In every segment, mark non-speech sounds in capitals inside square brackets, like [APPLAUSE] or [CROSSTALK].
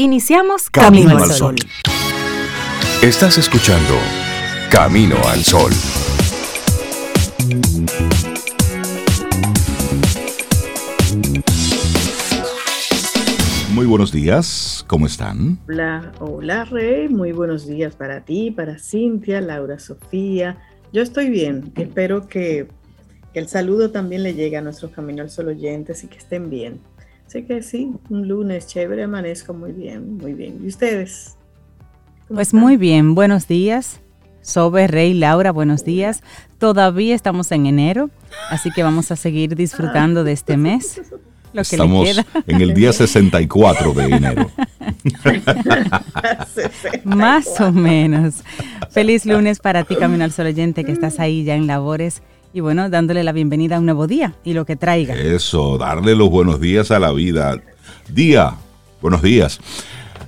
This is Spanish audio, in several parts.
Iniciamos Camino, al Sol. Estás escuchando Camino al Sol. Muy buenos días, ¿cómo están? Hola, hola Rey, muy buenos días para ti, para Cintia, Laura, Sofía. Yo estoy bien, espero que, que el saludo también le llegue a nuestros Camino al Sol oyentes y que estén bien. Así que sí, un lunes chévere, amanezco muy bien, muy bien. ¿Y ustedes? Pues muy bien, buenos días. Sobe, Rey, Laura, buenos días. Todavía estamos en enero, así que vamos a seguir disfrutando de este mes. [LAUGHS] Lo que estamos en el día 64 de enero. [LAUGHS] Más o menos. Feliz lunes para ti, Camino al Sol oyente, que estás ahí ya en labores y bueno, dándole la bienvenida a un nuevo día y lo que traiga. Eso, darle los buenos días a la vida. Día, buenos días.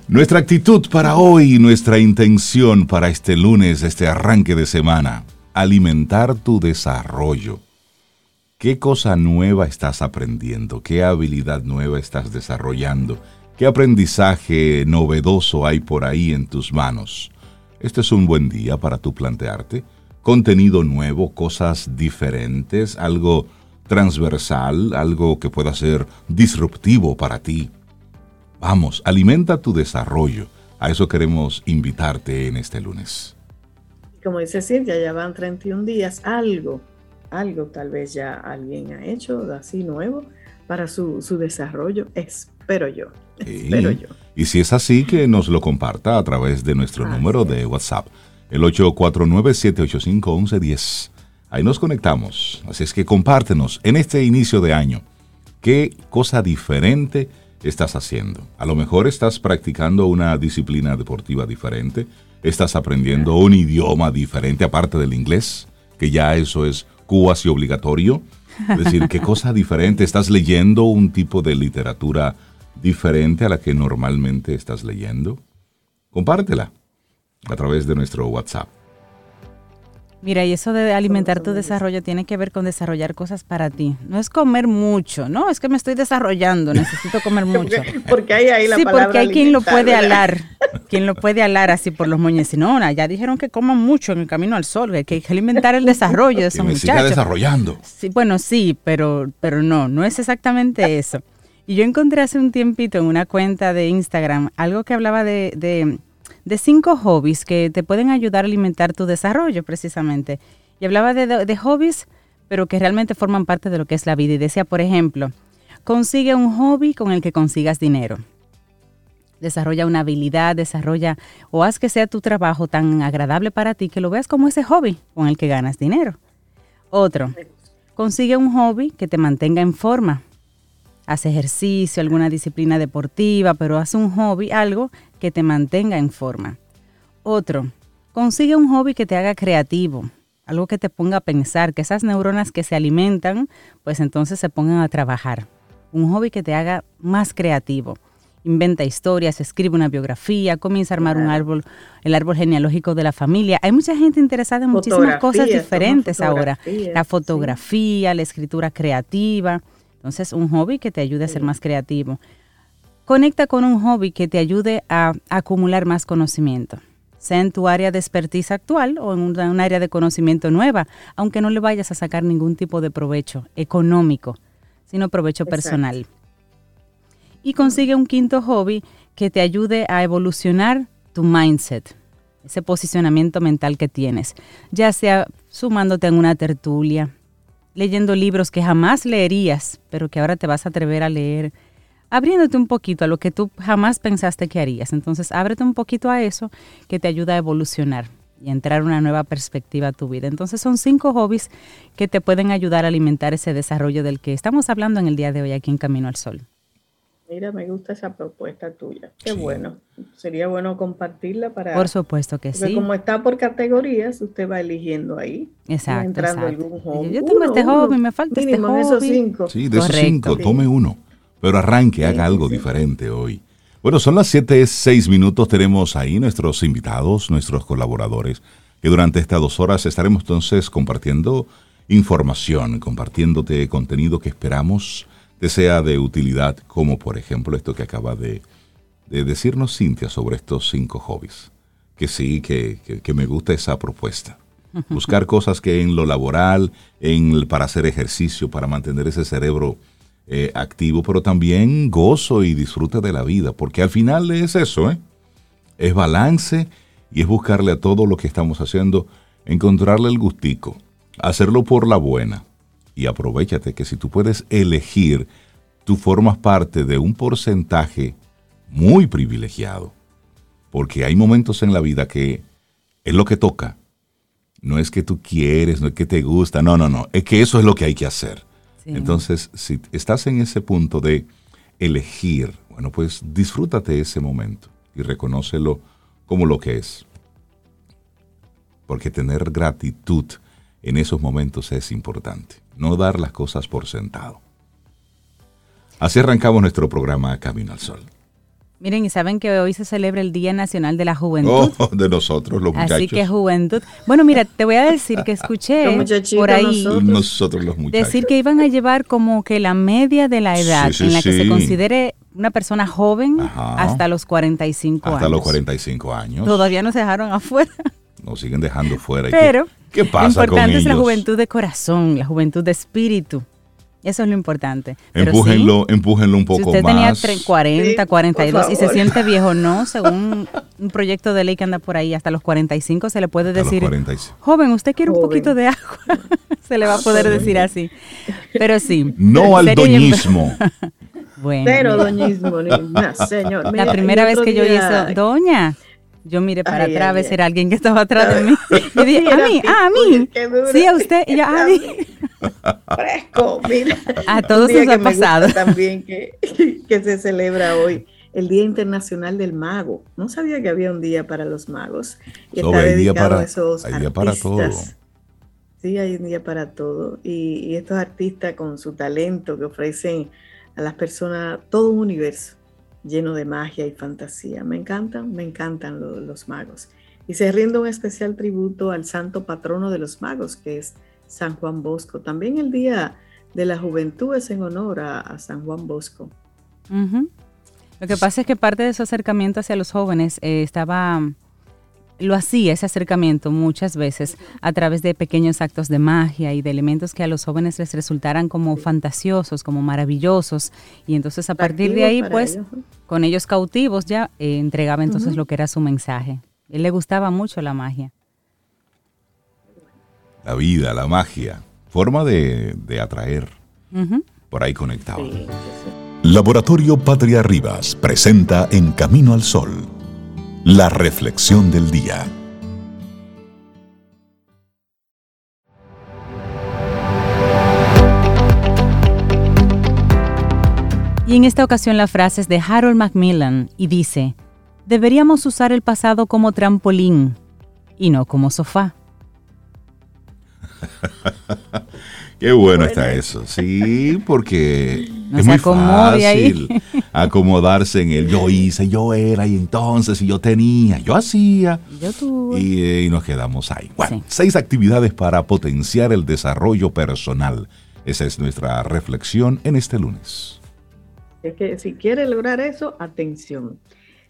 Nuestra actitud para hoy, nuestra intención para este lunes, este arranque de semana, alimentar tu desarrollo. ¿Qué cosa nueva estás aprendiendo? ¿Qué habilidad nueva estás desarrollando? ¿Qué aprendizaje novedoso hay por ahí en tus manos? Este es un buen día para tú plantearte contenido nuevo, cosas diferentes, algo transversal, algo que pueda ser disruptivo para ti. Vamos, alimenta tu desarrollo. A eso queremos invitarte en este lunes. Como dice Cintia, ya van 31 días, algo, algo tal vez ya alguien ha hecho así nuevo para su, desarrollo, espero yo. Espero yo. Y si es así, que nos lo comparta a través de nuestro número de WhatsApp el 849-785-1110. Ahí nos conectamos. Así es que compártenos en este inicio de año qué cosa diferente estás haciendo. A lo mejor estás practicando una disciplina deportiva diferente, estás aprendiendo un idioma diferente aparte del inglés, que ya eso es cuasi obligatorio. Es decir, qué cosa diferente, estás leyendo un tipo de literatura diferente a la que normalmente estás leyendo. Compártela a través de nuestro WhatsApp. Mira, y eso de alimentar tu desarrollo tiene que ver con desarrollar cosas para ti. No es comer mucho, no, es que me estoy desarrollando, [LAUGHS] necesito comer mucho. porque hay ahí la Sí, porque hay quien lo puede alar, quien lo puede alar así por los moños. No, ya dijeron que coman mucho en el camino al sol, que hay que alimentar el desarrollo de esos que Siga desarrollando. Sí, bueno, sí, pero, pero no, no es exactamente eso. Y yo encontré hace un tiempito en una cuenta de Instagram algo que hablaba de de cinco hobbies que te pueden ayudar a alimentar tu desarrollo precisamente. Y hablaba de, hobbies, pero que realmente forman parte de lo que es la vida. Y decía, por ejemplo, consigue un hobby con el que consigas dinero. Desarrolla una habilidad, desarrolla o haz que sea tu trabajo tan agradable para ti que lo veas como ese hobby con el que ganas dinero. Otro, consigue un hobby que te mantenga en forma. Haz ejercicio, alguna disciplina deportiva, pero haz un hobby, algo que te mantenga en forma. Otro, consigue un hobby que te haga creativo, algo que te ponga a pensar, que esas neuronas que se alimentan, pues entonces se pongan a trabajar. Un hobby que te haga más creativo. Inventa historias, escribe una biografía, comienza a armar un árbol, el árbol genealógico de la familia. Hay mucha gente interesada en muchísimas cosas diferentes ahora. La fotografía, la escritura creativa. Entonces, un hobby que te ayude a ser más creativo. Conecta con un hobby que te ayude a acumular más conocimiento, sea en tu área de expertise actual o en un, área de conocimiento nueva, aunque no le vayas a sacar ningún tipo de provecho económico, sino provecho personal. Y consigue un quinto hobby que te ayude a evolucionar tu mindset, ese posicionamiento mental que tienes, ya sea sumándote en una tertulia, leyendo libros que jamás leerías, pero que ahora te vas a atrever a leer, abriéndote un poquito a lo que tú jamás pensaste que harías. Entonces, ábrete un poquito a eso que te ayuda a evolucionar y entrar una nueva perspectiva a tu vida. Entonces, son cinco hobbies que te pueden ayudar a alimentar ese desarrollo del que estamos hablando en el día de hoy aquí en Camino al Sol. Mira, me gusta esa propuesta tuya. Qué bueno. Sería bueno compartirla para... Por supuesto que sí. Como está por categorías, usted va eligiendo ahí. Exacto. Entrando Algún hobby. Yo tengo este hobby, me falta este hobby. esos cinco. Sí, de esos cinco, tome uno. Pero arranque, haga algo diferente hoy. Bueno, son las 7, 6 minutos. Tenemos ahí nuestros invitados, nuestros colaboradores, que durante estas dos horas estaremos entonces compartiendo información, compartiéndote contenido que esperamos te sea de utilidad, como por ejemplo esto que acaba de, de decirnos, Cintia, sobre estos cinco hobbies. Que sí, que, que, me gusta esa propuesta. [LAUGHS] Buscar cosas que en lo laboral, en, para hacer ejercicio, para mantener ese cerebro eh, activo, pero también gozo y disfrute de la vida, porque al final es eso, ¿eh? Es balance y es buscarle a todo lo que estamos haciendo, encontrarle el gustico, hacerlo por la buena. Y aprovechate que si tú puedes elegir, tú formas parte de un porcentaje muy privilegiado. Porque hay momentos en la vida que es lo que toca. No es que tú quieres, no es que te gusta, no, no, no, es que eso es lo que hay que hacer. Entonces, si estás en ese punto de elegir, bueno, pues disfrútate ese momento y reconócelo como lo que es. Porque tener gratitud en esos momentos es importante, no dar las cosas por sentado. Así arrancamos nuestro programa Camino al Sol. Miren, y saben que hoy se celebra el Día Nacional de la Juventud. [LAUGHS] Oh, de nosotros, los muchachos. Así que juventud. Bueno, mira, te voy a decir que escuché por ahí nosotros. los muchachos. decir que iban a llevar como que la media de la edad en la que se considere una persona joven hasta los 45 años. Hasta los 45 años. Todavía nos dejaron afuera. Nos siguen dejando fuera. Pero ¿qué, pasa lo importante es la juventud de corazón, la juventud de espíritu. Eso es lo importante. empújenlo, empújenlo un poco si usted más. tenía 40, 42 y se siente viejo, [LAUGHS] no, según un proyecto de ley que anda por ahí, hasta los 45 se le puede decir, joven, usted quiere un poquito de agua. [LAUGHS] se le va a poder decir así. Pero sí. No al doñismo. [LAUGHS] bueno. Pero doñismo, ni, señor. la primera vez que yo hice, doña, yo miré para atrás a ver si era alguien que estaba atrás de mí. [LAUGHS] Y dije, a mí, a mí. Sí, a usted. Y yo, a mí. [LAUGHS] Fresco, mira. A todos nos ha pasado. [LAUGHS] También que, que se celebra hoy el Día Internacional del Mago. No sabía que había un día para los magos. Y está dedicado a esos hay día para todo. Sí, hay un día para todo. Y, y estos artistas con su talento que ofrecen a las personas todo un universo lleno de magia y fantasía. Me encantan, me encantan los magos. Y se rinde un especial tributo al santo patrono de los magos, que es San Juan Bosco. También el Día de la Juventud es en honor a, San Juan Bosco. Lo que pasa es que parte de su acercamiento hacia los jóvenes eh, estaba lo hacía ese acercamiento muchas veces a través de pequeños actos de magia y de elementos que a los jóvenes les resultaran como fantasiosos, como maravillosos. Y entonces a partir de ahí, pues, con ellos cautivos ya eh, entregaba entonces lo que era su mensaje. Él le gustaba mucho la magia. La vida, la magia, forma de, atraer. Por ahí conectado. Laboratorio Patria Rivas presenta En Camino al Sol la reflexión del día. Y en esta ocasión la frase es de Harold Macmillan y dice, deberíamos usar el pasado como trampolín y no como sofá. [LAUGHS] Qué bueno, está eso. Sí, porque [LAUGHS] es muy fácil acomodarse en el yo hice, yo era y entonces y yo tenía, yo hacía. Yo tuve. Y, nos quedamos ahí. Bueno, seis actividades para potenciar el desarrollo personal. Esa es nuestra reflexión en este lunes. Es que si quiere lograr eso, atención.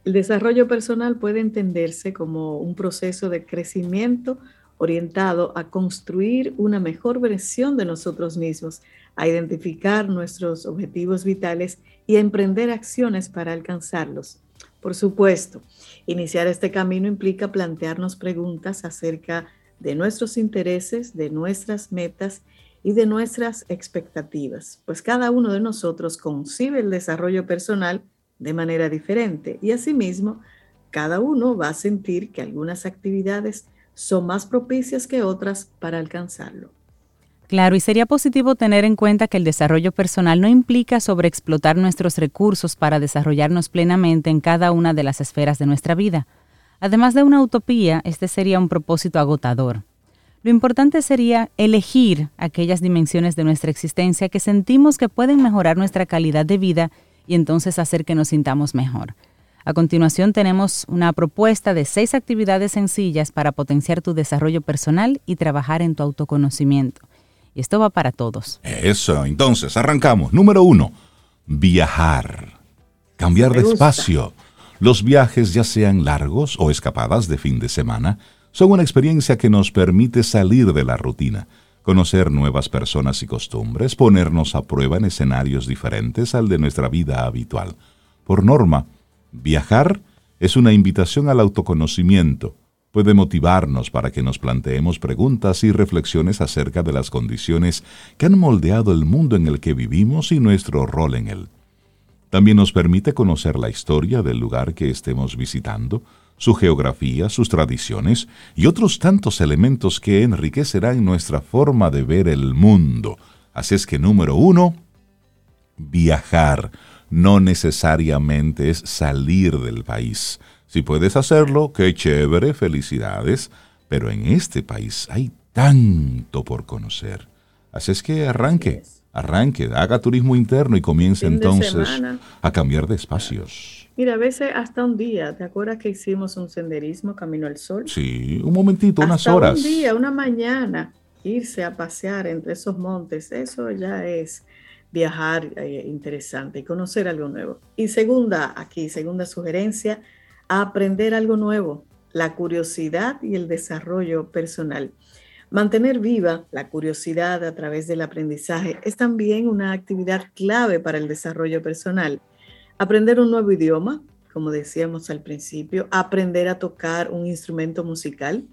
El desarrollo personal puede entenderse como un proceso de crecimiento orientado a construir una mejor versión de nosotros mismos, a identificar nuestros objetivos vitales y a emprender acciones para alcanzarlos. Por supuesto, iniciar este camino implica plantearnos preguntas acerca de nuestros intereses, de nuestras metas y de nuestras expectativas, pues cada uno de nosotros concibe el desarrollo personal de manera diferente y asimismo cada uno va a sentir que algunas actividades son más propicias que otras para alcanzarlo. Claro, y sería positivo tener en cuenta que el desarrollo personal no implica sobreexplotar nuestros recursos para desarrollarnos plenamente en cada una de las esferas de nuestra vida. Además de una utopía, este sería un propósito agotador. Lo importante sería elegir aquellas dimensiones de nuestra existencia que sentimos que pueden mejorar nuestra calidad de vida y entonces hacer que nos sintamos mejor. A continuación tenemos una propuesta de seis actividades sencillas para potenciar tu desarrollo personal y trabajar en tu autoconocimiento. Y esto va para todos. Eso, entonces, arrancamos. Número uno, viajar. Cambiar de espacio. Los viajes, ya sean largos o escapadas de fin de semana, son una experiencia que nos permite salir de la rutina, conocer nuevas personas y costumbres, ponernos a prueba en escenarios diferentes al de nuestra vida habitual. Por norma, viajar es una invitación al autoconocimiento, puede motivarnos para que nos planteemos preguntas y reflexiones acerca de las condiciones que han moldeado el mundo en el que vivimos y nuestro rol en él. También nos permite conocer la historia del lugar que estemos visitando, su geografía, sus tradiciones y otros tantos elementos que enriquecerán nuestra forma de ver el mundo. Así es que número uno, viajar no necesariamente es salir del país. Si puedes hacerlo, qué chévere, felicidades, pero en este país hay tanto por conocer. Así es que arranque, arranque, haga turismo interno y comience entonces a cambiar de espacios. Mira, a veces hasta un día, ¿te acuerdas que hicimos un senderismo camino al sol? Sí, un momentito, unas horas. Un día, una mañana, irse a pasear entre esos montes, eso ya es viajar eh, interesante y conocer algo nuevo. Y segunda, aquí, segunda sugerencia, aprender algo nuevo, la curiosidad y el desarrollo personal. Mantener viva la curiosidad a través del aprendizaje es también una actividad clave para el desarrollo personal. Aprender un nuevo idioma, como decíamos al principio, aprender a tocar un instrumento musical,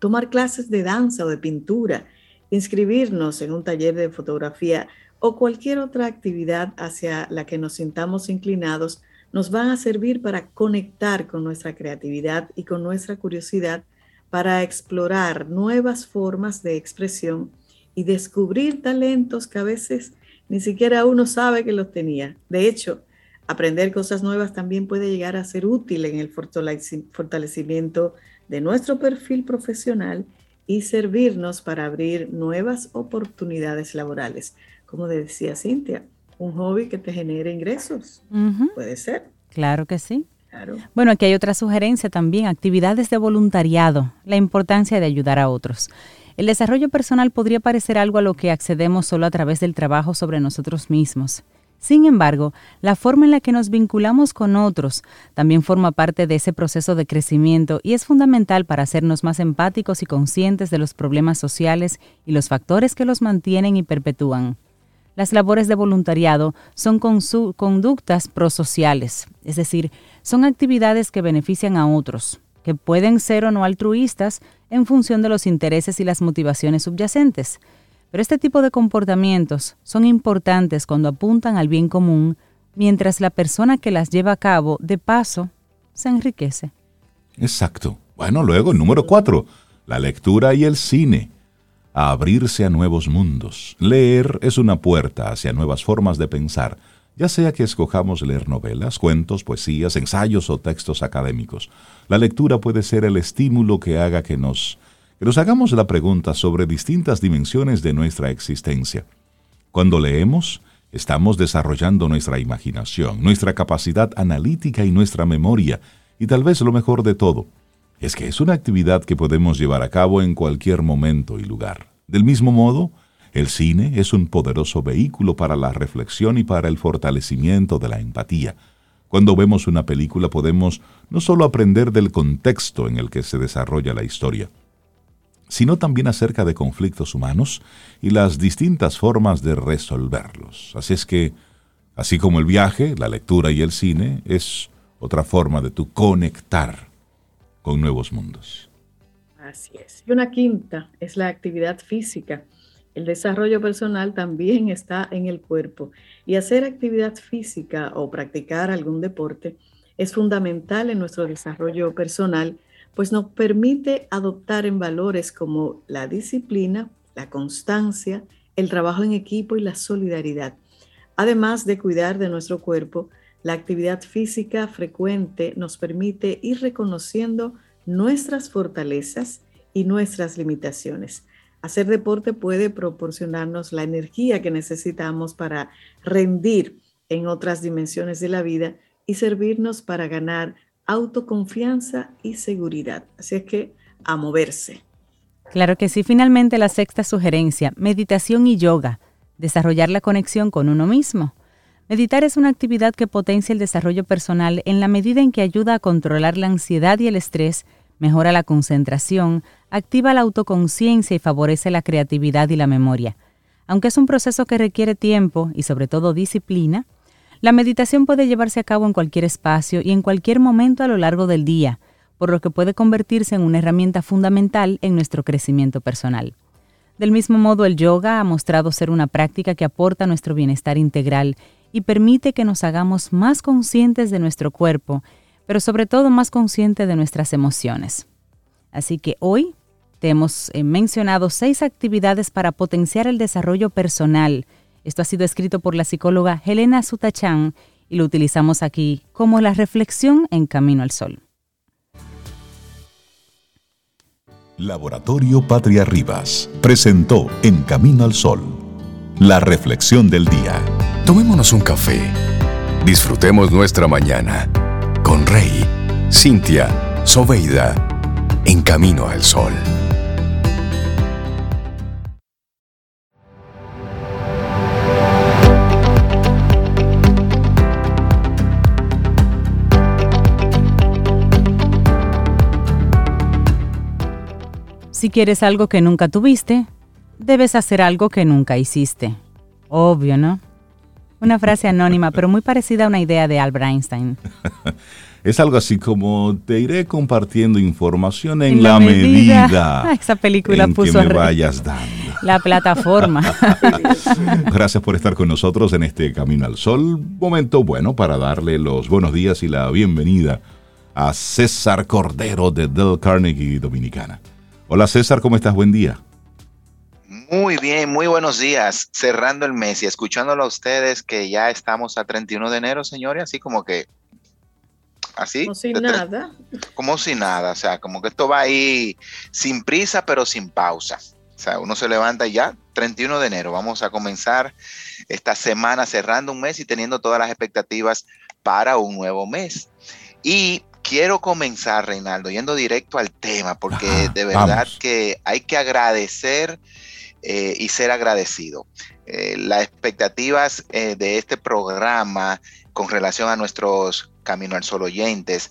tomar clases de danza o de pintura, inscribirnos en un taller de fotografía o cualquier otra actividad hacia la que nos sintamos inclinados nos van a servir para conectar con nuestra creatividad y con nuestra curiosidad para explorar nuevas formas de expresión y descubrir talentos que a veces ni siquiera uno sabe que los tenía. De hecho, aprender cosas nuevas también puede llegar a ser útil en el fortalecimiento de nuestro perfil profesional y servirnos para abrir nuevas oportunidades laborales. Como decía Cintia, un hobby que te genere ingresos. Puede ser. Claro que sí. Bueno, aquí hay otra sugerencia también, actividades de voluntariado, la importancia de ayudar a otros. El desarrollo personal podría parecer algo a lo que accedemos solo a través del trabajo sobre nosotros mismos. Sin embargo, la forma en la que nos vinculamos con otros también forma parte de ese proceso de crecimiento y es fundamental para hacernos más empáticos y conscientes de los problemas sociales y los factores que los mantienen y perpetúan. Las labores de voluntariado son conductas prosociales, es decir, son actividades que benefician a otros, que pueden ser o no altruistas en función de los intereses y las motivaciones subyacentes. Pero este tipo de comportamientos son importantes cuando apuntan al bien común, mientras la persona que las lleva a cabo, de paso, se enriquece. Exacto. Bueno, luego, número cuatro, la lectura y el cine a abrirse a nuevos mundos. Leer es una puerta hacia nuevas formas de pensar, ya sea que escojamos leer novelas, cuentos, poesías, ensayos o textos académicos. La lectura puede ser el estímulo que haga que nos, que nos hagamos la pregunta sobre distintas dimensiones de nuestra existencia. Cuando leemos, estamos desarrollando nuestra imaginación, nuestra capacidad analítica y nuestra memoria, y tal vez lo mejor de todo, es que es una actividad que podemos llevar a cabo en cualquier momento y lugar. Del mismo modo, el cine es un poderoso vehículo para la reflexión y para el fortalecimiento de la empatía. Cuando vemos una película podemos no solo aprender del contexto en el que se desarrolla la historia, sino también acerca de conflictos humanos y las distintas formas de resolverlos. Así es que, así como el viaje, la lectura y el cine, es otra forma de tu conectar con nuevos mundos. Así es. Y una quinta es la actividad física. El desarrollo personal también está en el cuerpo y hacer actividad física o practicar algún deporte es fundamental en nuestro desarrollo personal, pues nos permite adoptar en valores como la disciplina, la constancia, el trabajo en equipo y la solidaridad. Además de cuidar de nuestro cuerpo, la actividad física frecuente nos permite ir reconociendo nuestras fortalezas y nuestras limitaciones. Hacer deporte puede proporcionarnos la energía que necesitamos para rendir en otras dimensiones de la vida y servirnos para ganar autoconfianza y seguridad. Así es que a moverse. Claro que sí. Finalmente la sexta sugerencia, meditación y yoga, desarrollar la conexión con uno mismo. Meditar es una actividad que potencia el desarrollo personal en la medida en que ayuda a controlar la ansiedad y el estrés, mejora la concentración, activa la autoconciencia y favorece la creatividad y la memoria. Aunque es un proceso que requiere tiempo y sobre todo disciplina, la meditación puede llevarse a cabo en cualquier espacio y en cualquier momento a lo largo del día, por lo que puede convertirse en una herramienta fundamental en nuestro crecimiento personal. Del mismo modo, el yoga ha mostrado ser una práctica que aporta nuestro bienestar integral y permite que nos hagamos más conscientes de nuestro cuerpo, pero sobre todo más conscientes de nuestras emociones. Así que hoy te hemos eh, mencionado seis actividades para potenciar el desarrollo personal. Esto ha sido escrito por la psicóloga Helena Sutachan y lo utilizamos aquí como la reflexión en Camino al Sol. Laboratorio Patria Rivas presentó En Camino al Sol, la reflexión del día. Tomémonos un café. Disfrutemos nuestra mañana con Rey, Cintia, Soveida, en camino al sol. Si quieres algo que nunca tuviste, debes hacer algo que nunca hiciste. Obvio, ¿no? Una frase anónima, pero muy parecida a una idea de Albert Einstein. [LAUGHS] es algo así como te iré compartiendo información en, la, medida, [LAUGHS] esa película en puso que me vayas dando. La plataforma. [LAUGHS] Gracias por estar con nosotros en este Camino al Sol. Momento bueno para darle los buenos días y la bienvenida a César Cordero de Del Carnegie Dominicana. Hola César, ¿cómo estás? Buen día. Muy bien, muy buenos días. Cerrando el mes y escuchándolo a ustedes que ya estamos a 31 de enero, señores, así como que así. Como sin nada. Como sin nada, o sea, como que esto va ahí sin prisa, pero sin pausa. O sea, uno se levanta ya 31 de enero. Vamos a comenzar esta semana cerrando un mes y teniendo todas las expectativas para un nuevo mes. Y quiero comenzar, Reinaldo, yendo directo al tema, porque de verdad que hay que agradecer eh, y ser agradecido. Eh, las expectativas eh, de este programa con relación a nuestros Camino al Sol oyentes,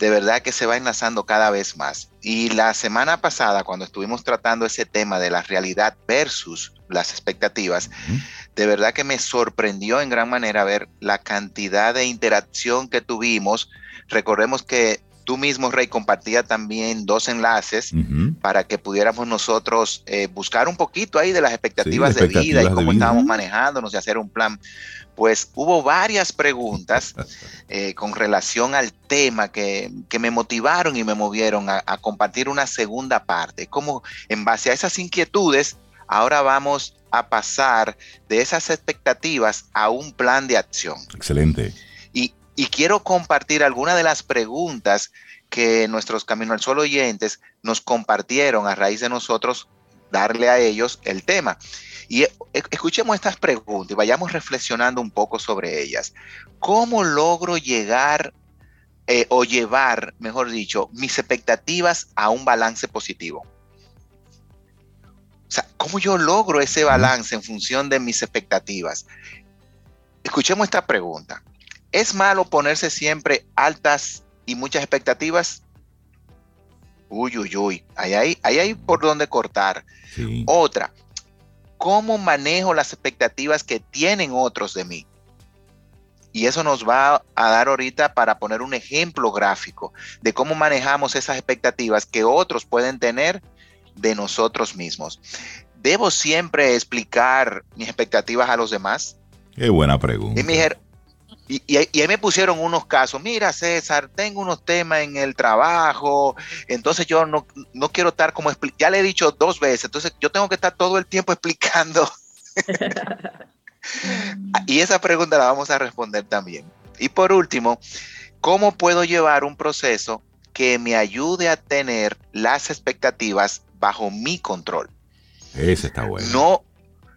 de verdad que se va enlazando cada vez más. Y la semana pasada, cuando estuvimos tratando ese tema de la realidad versus las expectativas, de verdad que me sorprendió en gran manera ver la cantidad de interacción que tuvimos. Recordemos que tú mismo, Rey, compartía también dos enlaces para que pudiéramos nosotros eh, buscar un poquito ahí de las expectativas, de vida y cómo estábamos manejándonos y hacer un plan. Pues hubo varias preguntas [LAUGHS] eh, con relación al tema que, me motivaron y me movieron a, a compartir una segunda parte. Como en base a esas inquietudes, ahora vamos a pasar de esas expectativas a un plan de acción. Excelente y quiero compartir algunas de las preguntas que nuestros Camino al Sol oyentes nos compartieron a raíz de nosotros darle a ellos el tema. Y e, e, escuchemos estas preguntas y vayamos reflexionando un poco sobre ellas. ¿Cómo logro llegar eh, o llevar, mejor dicho, mis expectativas a un balance positivo? O sea, ¿cómo yo logro ese balance en función de mis expectativas? Escuchemos esta pregunta. ¿Es malo ponerse siempre altas y muchas expectativas? Uy, uy, uy. Ahí hay, ahí hay por dónde cortar. Otra, ¿cómo manejo las expectativas que tienen otros de mí? Y eso nos va a dar ahorita para poner un ejemplo gráfico de cómo manejamos esas expectativas que otros pueden tener de nosotros mismos. ¿Debo siempre explicar mis expectativas a los demás? Qué buena pregunta. Y mi, y, ahí me pusieron unos casos, mira César, tengo unos temas en el trabajo, entonces yo no, quiero estar como, ya le he dicho dos veces, entonces yo tengo que estar todo el tiempo explicando. [LAUGHS] y esa pregunta la vamos a responder también. Y por último, ¿cómo puedo llevar un proceso que me ayude a tener las expectativas bajo mi control? Ese está bueno. No,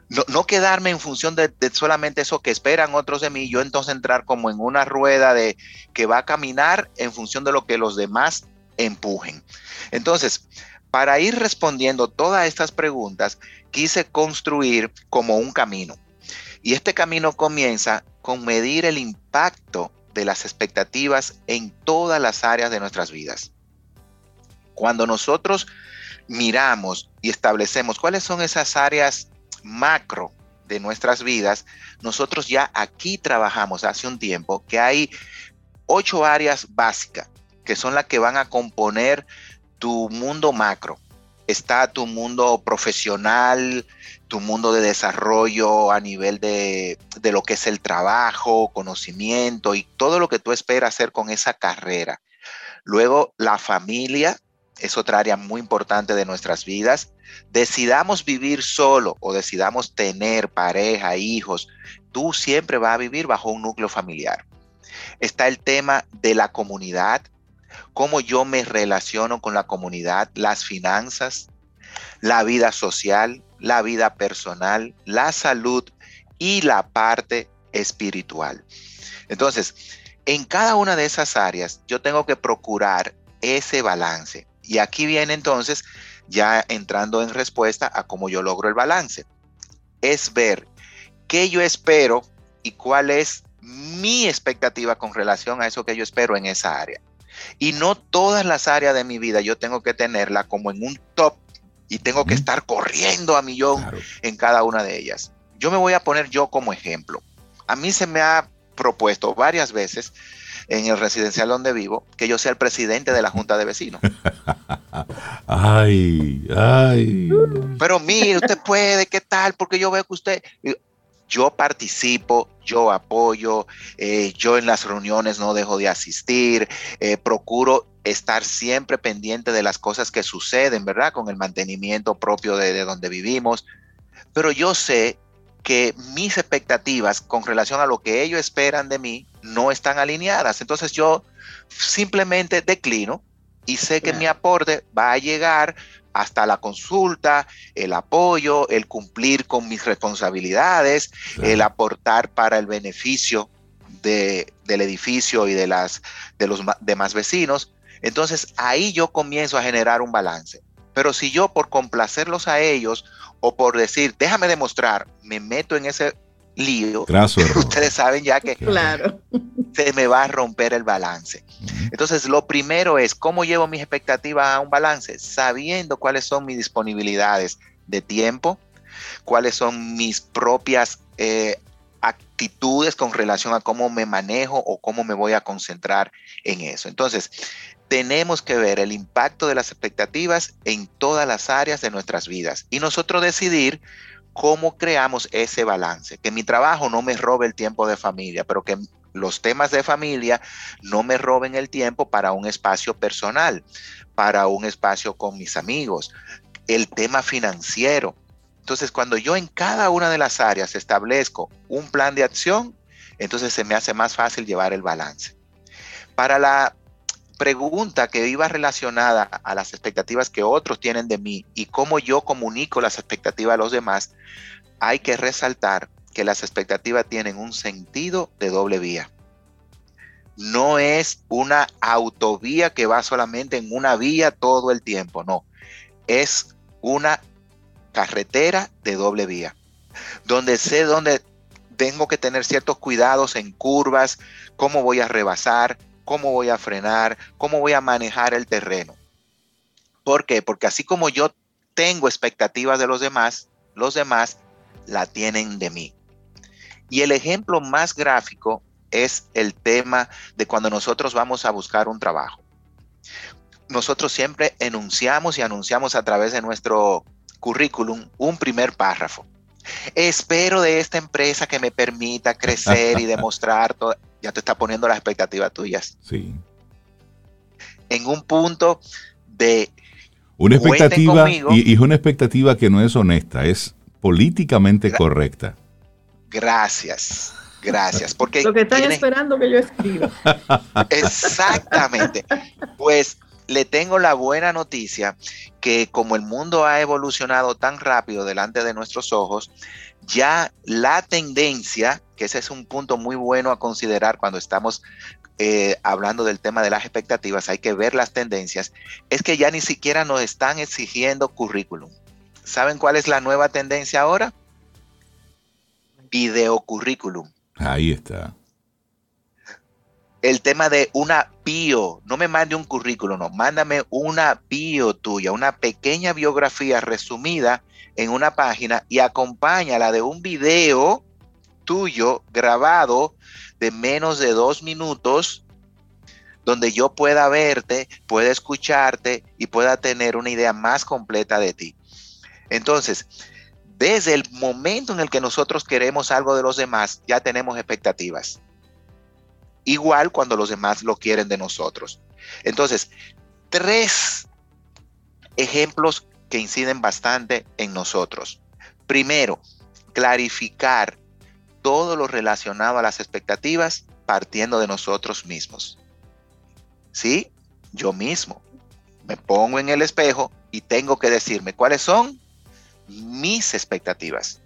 no, quedarme en función de, solamente eso que esperan otros de mí, yo entonces entrar como en una rueda de que va a caminar en función de lo que los demás empujen. Entonces, para ir respondiendo todas estas preguntas, quise construir como un camino. Y este camino comienza con medir el impacto de las expectativas en todas las áreas de nuestras vidas. Cuando nosotros miramos y establecemos cuáles son esas áreas macro de nuestras vidas, nosotros ya aquí trabajamos hace un tiempo que hay ocho áreas básicas que son las que van a componer tu mundo macro. Está tu mundo profesional, tu mundo de desarrollo a nivel de, de, lo que es el trabajo, conocimiento y todo lo que tú esperas hacer con esa carrera. Luego la familia es otra área muy importante de nuestras vidas. Decidamos vivir solo o decidamos tener pareja, hijos, tú siempre vas a vivir bajo un núcleo familiar. Está el tema de la comunidad, cómo yo me relaciono con la comunidad, las finanzas, la vida social, la vida personal, la salud y la parte espiritual. Entonces, en cada una de esas áreas yo tengo que procurar ese balance. Y aquí viene entonces ya entrando en respuesta a cómo yo logro el balance. Es ver qué yo espero y cuál es mi expectativa con relación a eso que yo espero en esa área. Y no todas las áreas de mi vida yo tengo que tenerla como en un top y tengo que estar corriendo a millón en cada una de ellas. Yo me voy a poner yo como ejemplo. A mí se me ha propuesto varias veces en el residencial donde vivo que yo sea el presidente de la junta de vecinos. [LAUGHS] ay, ay. Pero mire, usted puede, ¿qué tal? Porque yo veo que usted, yo participo, yo apoyo, eh, yo en las reuniones no dejo de asistir, eh, procuro estar siempre pendiente de las cosas que suceden, ¿verdad? Con el mantenimiento propio de, de donde vivimos. Pero yo sé que mis expectativas con relación a lo que ellos esperan de mí no están alineadas. Entonces yo simplemente declino y sé que mi aporte va a llegar hasta la consulta, el apoyo, el cumplir con mis responsabilidades, el aportar para el beneficio de, del edificio y de, las, de los demás vecinos. Entonces ahí yo comienzo a generar un balance. Pero si yo por complacerlos a ellos o por decir, déjame demostrar, me meto en ese lío, [LAUGHS] ustedes saben ya que claro. se me va a romper el balance. Entonces, lo primero es cómo llevo mis expectativas a un balance, sabiendo cuáles son mis disponibilidades de tiempo, cuáles son mis propias eh, actitudes con relación a cómo me manejo o cómo me voy a concentrar en eso. Entonces, tenemos que ver el impacto de las expectativas en todas las áreas de nuestras vidas y nosotros decidir cómo creamos ese balance, que mi trabajo no me robe el tiempo de familia, pero que los temas de familia no me roben el tiempo para un espacio personal, para un espacio con mis amigos, el tema financiero. Entonces, cuando yo en cada una de las áreas establezco un plan de acción, entonces se me hace más fácil llevar el balance. Para la pregunta que iba relacionada a las expectativas que otros tienen de mí y cómo yo comunico las expectativas a los demás, hay que resaltar que las expectativas tienen un sentido de doble vía. No es una autovía que va solamente en una vía todo el tiempo, no. Es una carretera de doble vía, donde sé dónde tengo que tener ciertos cuidados en curvas, cómo voy a rebasar, cómo voy a frenar, cómo voy a manejar el terreno. ¿Por qué? Porque así como yo tengo expectativas de los demás, los demás la tienen de mí. Y el ejemplo más gráfico es el tema de cuando nosotros vamos a buscar un trabajo. Nosotros siempre enunciamos y anunciamos a través de nuestro currículum un primer párrafo. Espero de esta empresa que me permita crecer y [LAUGHS] demostrar todo ya te está poniendo las expectativas tuyas. Sí. En un punto de... Una expectativa, y, es una expectativa que no es honesta, es políticamente correcta. Gracias, gracias. Porque Lo que están esperando que yo escriba. [LAUGHS] Exactamente. Pues le tengo la buena noticia que como el mundo ha evolucionado tan rápido delante de nuestros ojos, ya la tendencia, que ese es un punto muy bueno a considerar cuando estamos eh, hablando del tema de las expectativas, hay que ver las tendencias, es que ya ni siquiera nos están exigiendo currículum. ¿Saben cuál es la nueva tendencia ahora? video currículum. Ahí está. El tema de una bio, no me mande un currículum, no, mándame una bio tuya, una pequeña biografía resumida en una página y acompáñala de un video tuyo grabado de menos de dos minutos donde yo pueda verte, pueda escucharte y pueda tener una idea más completa de ti. Entonces, desde el momento en el que nosotros queremos algo de los demás, ya tenemos expectativas. Igual cuando los demás lo quieren de nosotros. Entonces, tres ejemplos que inciden bastante en nosotros. Primero, clarificar todo lo relacionado a las expectativas partiendo de nosotros mismos. ¿Sí? Yo mismo me pongo en el espejo y tengo que decirme cuáles son mis expectativas.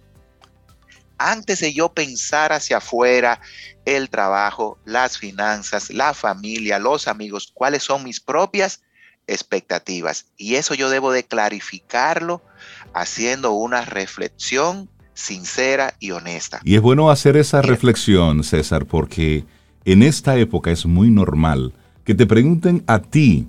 Antes de yo pensar hacia afuera, el trabajo, las finanzas, la familia, los amigos, cuáles son mis propias expectativas. Y eso yo debo de clarificarlo haciendo una reflexión sincera y honesta. Y es bueno hacer esa reflexión, César, porque en esta época es muy normal que te pregunten a ti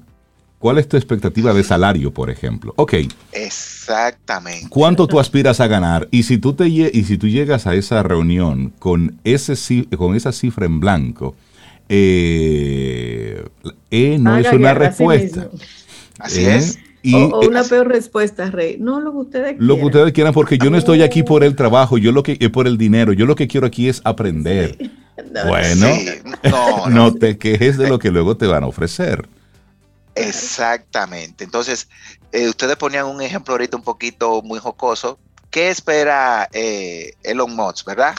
¿Cuál es tu expectativa de salario, por ejemplo? Ok. Exactamente. ¿Cuánto tú aspiras a ganar? Y si tú, te, y si tú llegas a esa reunión con, ese, con esa cifra en blanco, eh, eh no es una respuesta. Así ¿Eh? es. o, una peor respuesta, Rey. No lo que ustedes quieran. Lo que ustedes quieran, porque yo no estoy aquí por el trabajo, yo lo que es por el dinero. Yo lo que quiero aquí es aprender. [LAUGHS] bueno, [LAUGHS] no te quejes de lo que luego te van a ofrecer. Exactamente. Entonces, eh, ustedes ponían un ejemplo ahorita un poquito muy jocoso. ¿Qué espera eh, Elon Musk, verdad?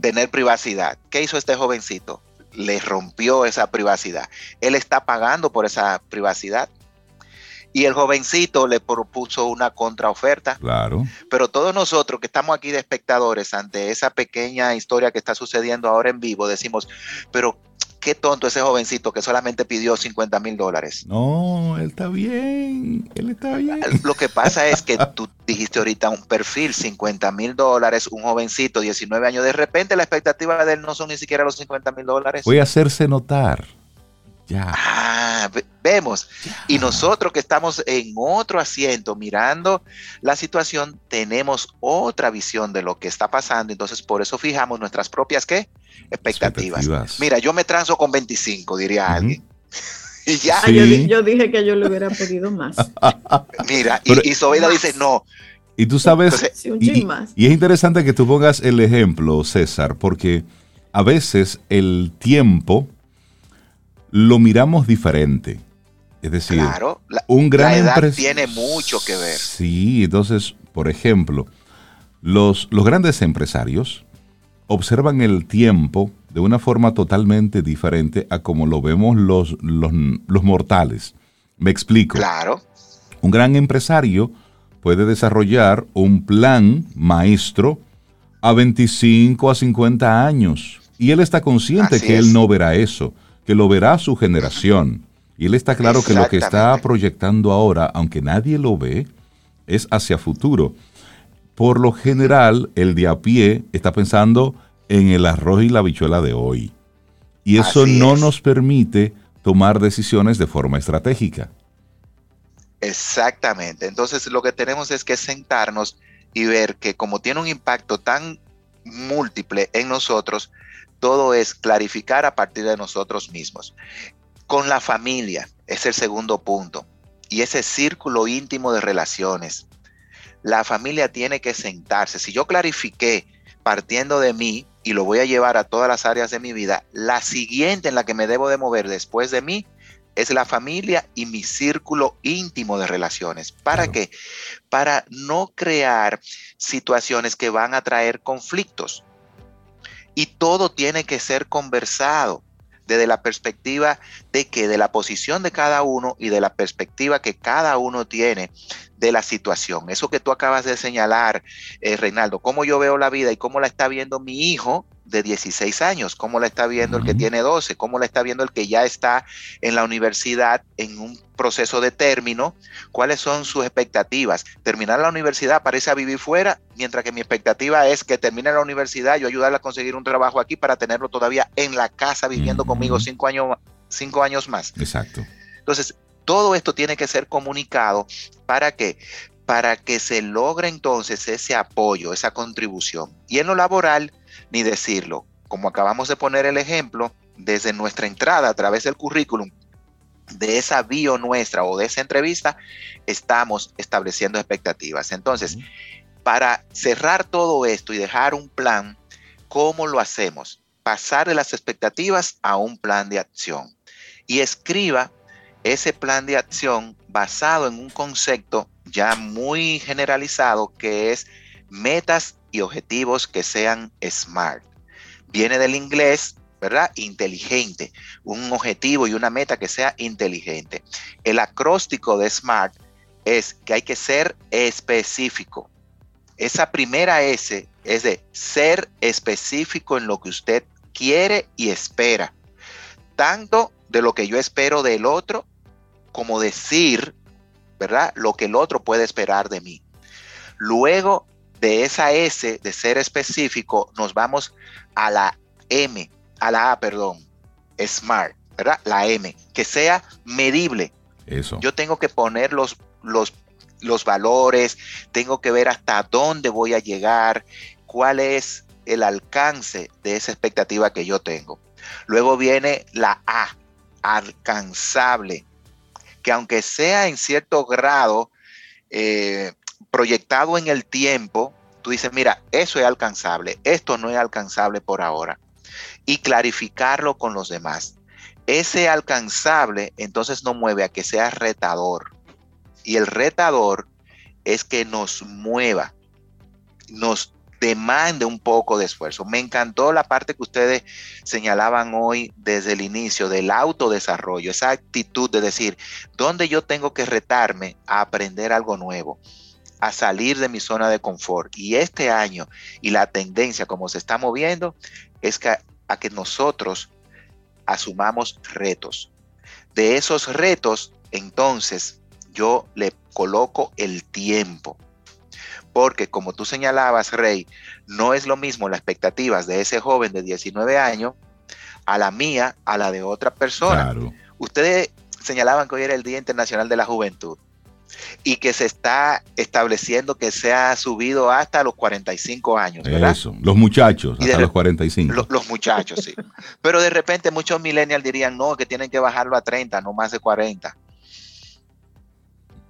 Tener privacidad. ¿Qué hizo este jovencito? Le rompió esa privacidad. Él está pagando por esa privacidad. Y el jovencito le propuso una contraoferta. Claro. Pero todos nosotros que estamos aquí de espectadores ante esa pequeña historia que está sucediendo ahora en vivo, decimos, pero qué tonto ese jovencito que solamente pidió 50 mil dólares. No, él está bien, él está bien. Lo que pasa es que tú dijiste ahorita un perfil, 50 mil dólares, un jovencito, 19 años, de repente la expectativa de él no son ni siquiera los 50 mil dólares. Voy a hacerse notar. Ah, vemos. Y nosotros que estamos en otro asiento mirando la situación, tenemos otra visión de lo que está pasando. Entonces, por eso fijamos nuestras propias ¿qué? Expectativas. Mira, yo me transo con 25, diría alguien. [LAUGHS] y ya. Ah, yo, dije que yo le hubiera pedido más. [LAUGHS] Mira, y, Sobeida dice, no. Y tú sabes, y, y es interesante que tú pongas el ejemplo, César, porque a veces el tiempo lo miramos diferente. Es decir, claro, la, un gran edad tiene mucho que ver. Sí, entonces, por ejemplo, los, los grandes empresarios observan el tiempo de una forma totalmente diferente a como lo vemos los, los, los mortales. Me explico. Claro. Un gran empresario puede desarrollar un plan maestro a 25 a 50 años y él está consciente que él no verá eso que lo verá su generación. Y él está claro que lo que está proyectando ahora, aunque nadie lo ve, es hacia futuro. Por lo general, el de a pie está pensando en el arroz y la bichuela de hoy. Y eso no nos permite tomar decisiones de forma estratégica. Exactamente. Entonces lo que tenemos es que sentarnos y ver que como tiene un impacto tan múltiple en nosotros, todo es clarificar a partir de nosotros mismos. Con la familia es el segundo punto y ese círculo íntimo de relaciones. La familia tiene que sentarse. Si yo clarifiqué partiendo de mí y lo voy a llevar a todas las áreas de mi vida, la siguiente en la que me debo de mover después de mí es la familia y mi círculo íntimo de relaciones. ¿Para qué? Para no crear situaciones que van a traer conflictos. Y todo tiene que ser conversado desde la perspectiva de que de la posición de cada uno y de la perspectiva que cada uno tiene de la situación. Eso que tú acabas de señalar, eh, Reinaldo, cómo yo veo la vida y cómo la está viendo mi hijo, de 16 años, cómo la está viendo el que tiene 12, cómo la está viendo el que ya está en la universidad en un proceso de término, cuáles son sus expectativas. Terminar la universidad parece a vivir fuera, mientras que mi expectativa es que termine la universidad, yo ayudarle a conseguir un trabajo aquí para tenerlo todavía en la casa viviendo conmigo cinco años, cinco años más. Exacto. Entonces, todo esto tiene que ser comunicado para que para que se logre entonces ese apoyo, esa contribución. Y en lo laboral, ni decirlo. Como acabamos de poner el ejemplo, desde nuestra entrada a través del currículum, de esa bio nuestra o de esa entrevista, estamos estableciendo expectativas. Entonces, para cerrar todo esto y dejar un plan, ¿cómo lo hacemos? Pasar de las expectativas a un plan de acción. Y escriba ese plan de acción basado en un concepto ya muy generalizado que es metas y objetivos que sean SMART. Viene del inglés, ¿verdad? Inteligente. Un objetivo y una meta que sea inteligente. El acróstico de SMART es que hay que ser específico. Esa primera S es de ser específico en lo que usted quiere y espera. Tanto de lo que yo espero del otro como decir ¿verdad? Lo que el otro puede esperar de mí. Luego de esa S, de ser específico, nos vamos a la M, a la A, perdón, SMART, ¿verdad? La M, que sea medible. Eso. Yo tengo que poner los, los, los valores, tengo que ver hasta dónde voy a llegar, cuál es el alcance de esa expectativa que yo tengo. Luego viene la A, alcanzable que aunque sea en cierto grado eh, proyectado en el tiempo, tú dices, mira, eso es alcanzable, esto no es alcanzable por ahora. Y clarificarlo con los demás. Ese alcanzable entonces nos mueve a que sea retador. Y el retador es que nos mueva, nos demande un poco de esfuerzo. Me encantó la parte que ustedes señalaban hoy desde el inicio del autodesarrollo, esa actitud de decir, ¿dónde yo tengo que retarme a aprender algo nuevo? A salir de mi zona de confort. Y este año y la tendencia como se está moviendo es que, a que nosotros asumamos retos. De esos retos, entonces, yo le coloco el tiempo porque como tú señalabas, Rey, no es lo mismo las expectativas de ese joven de 19 años a la mía, a la de otra persona. Ustedes señalaban que hoy era el Día Internacional de la Juventud y que se está estableciendo que se ha subido hasta los 45 años, ¿verdad? Eso, los muchachos, hasta los 45. Los, los muchachos, sí. [LAUGHS] Pero de repente muchos millennials dirían, no, que tienen que bajarlo a 30, no más de 40.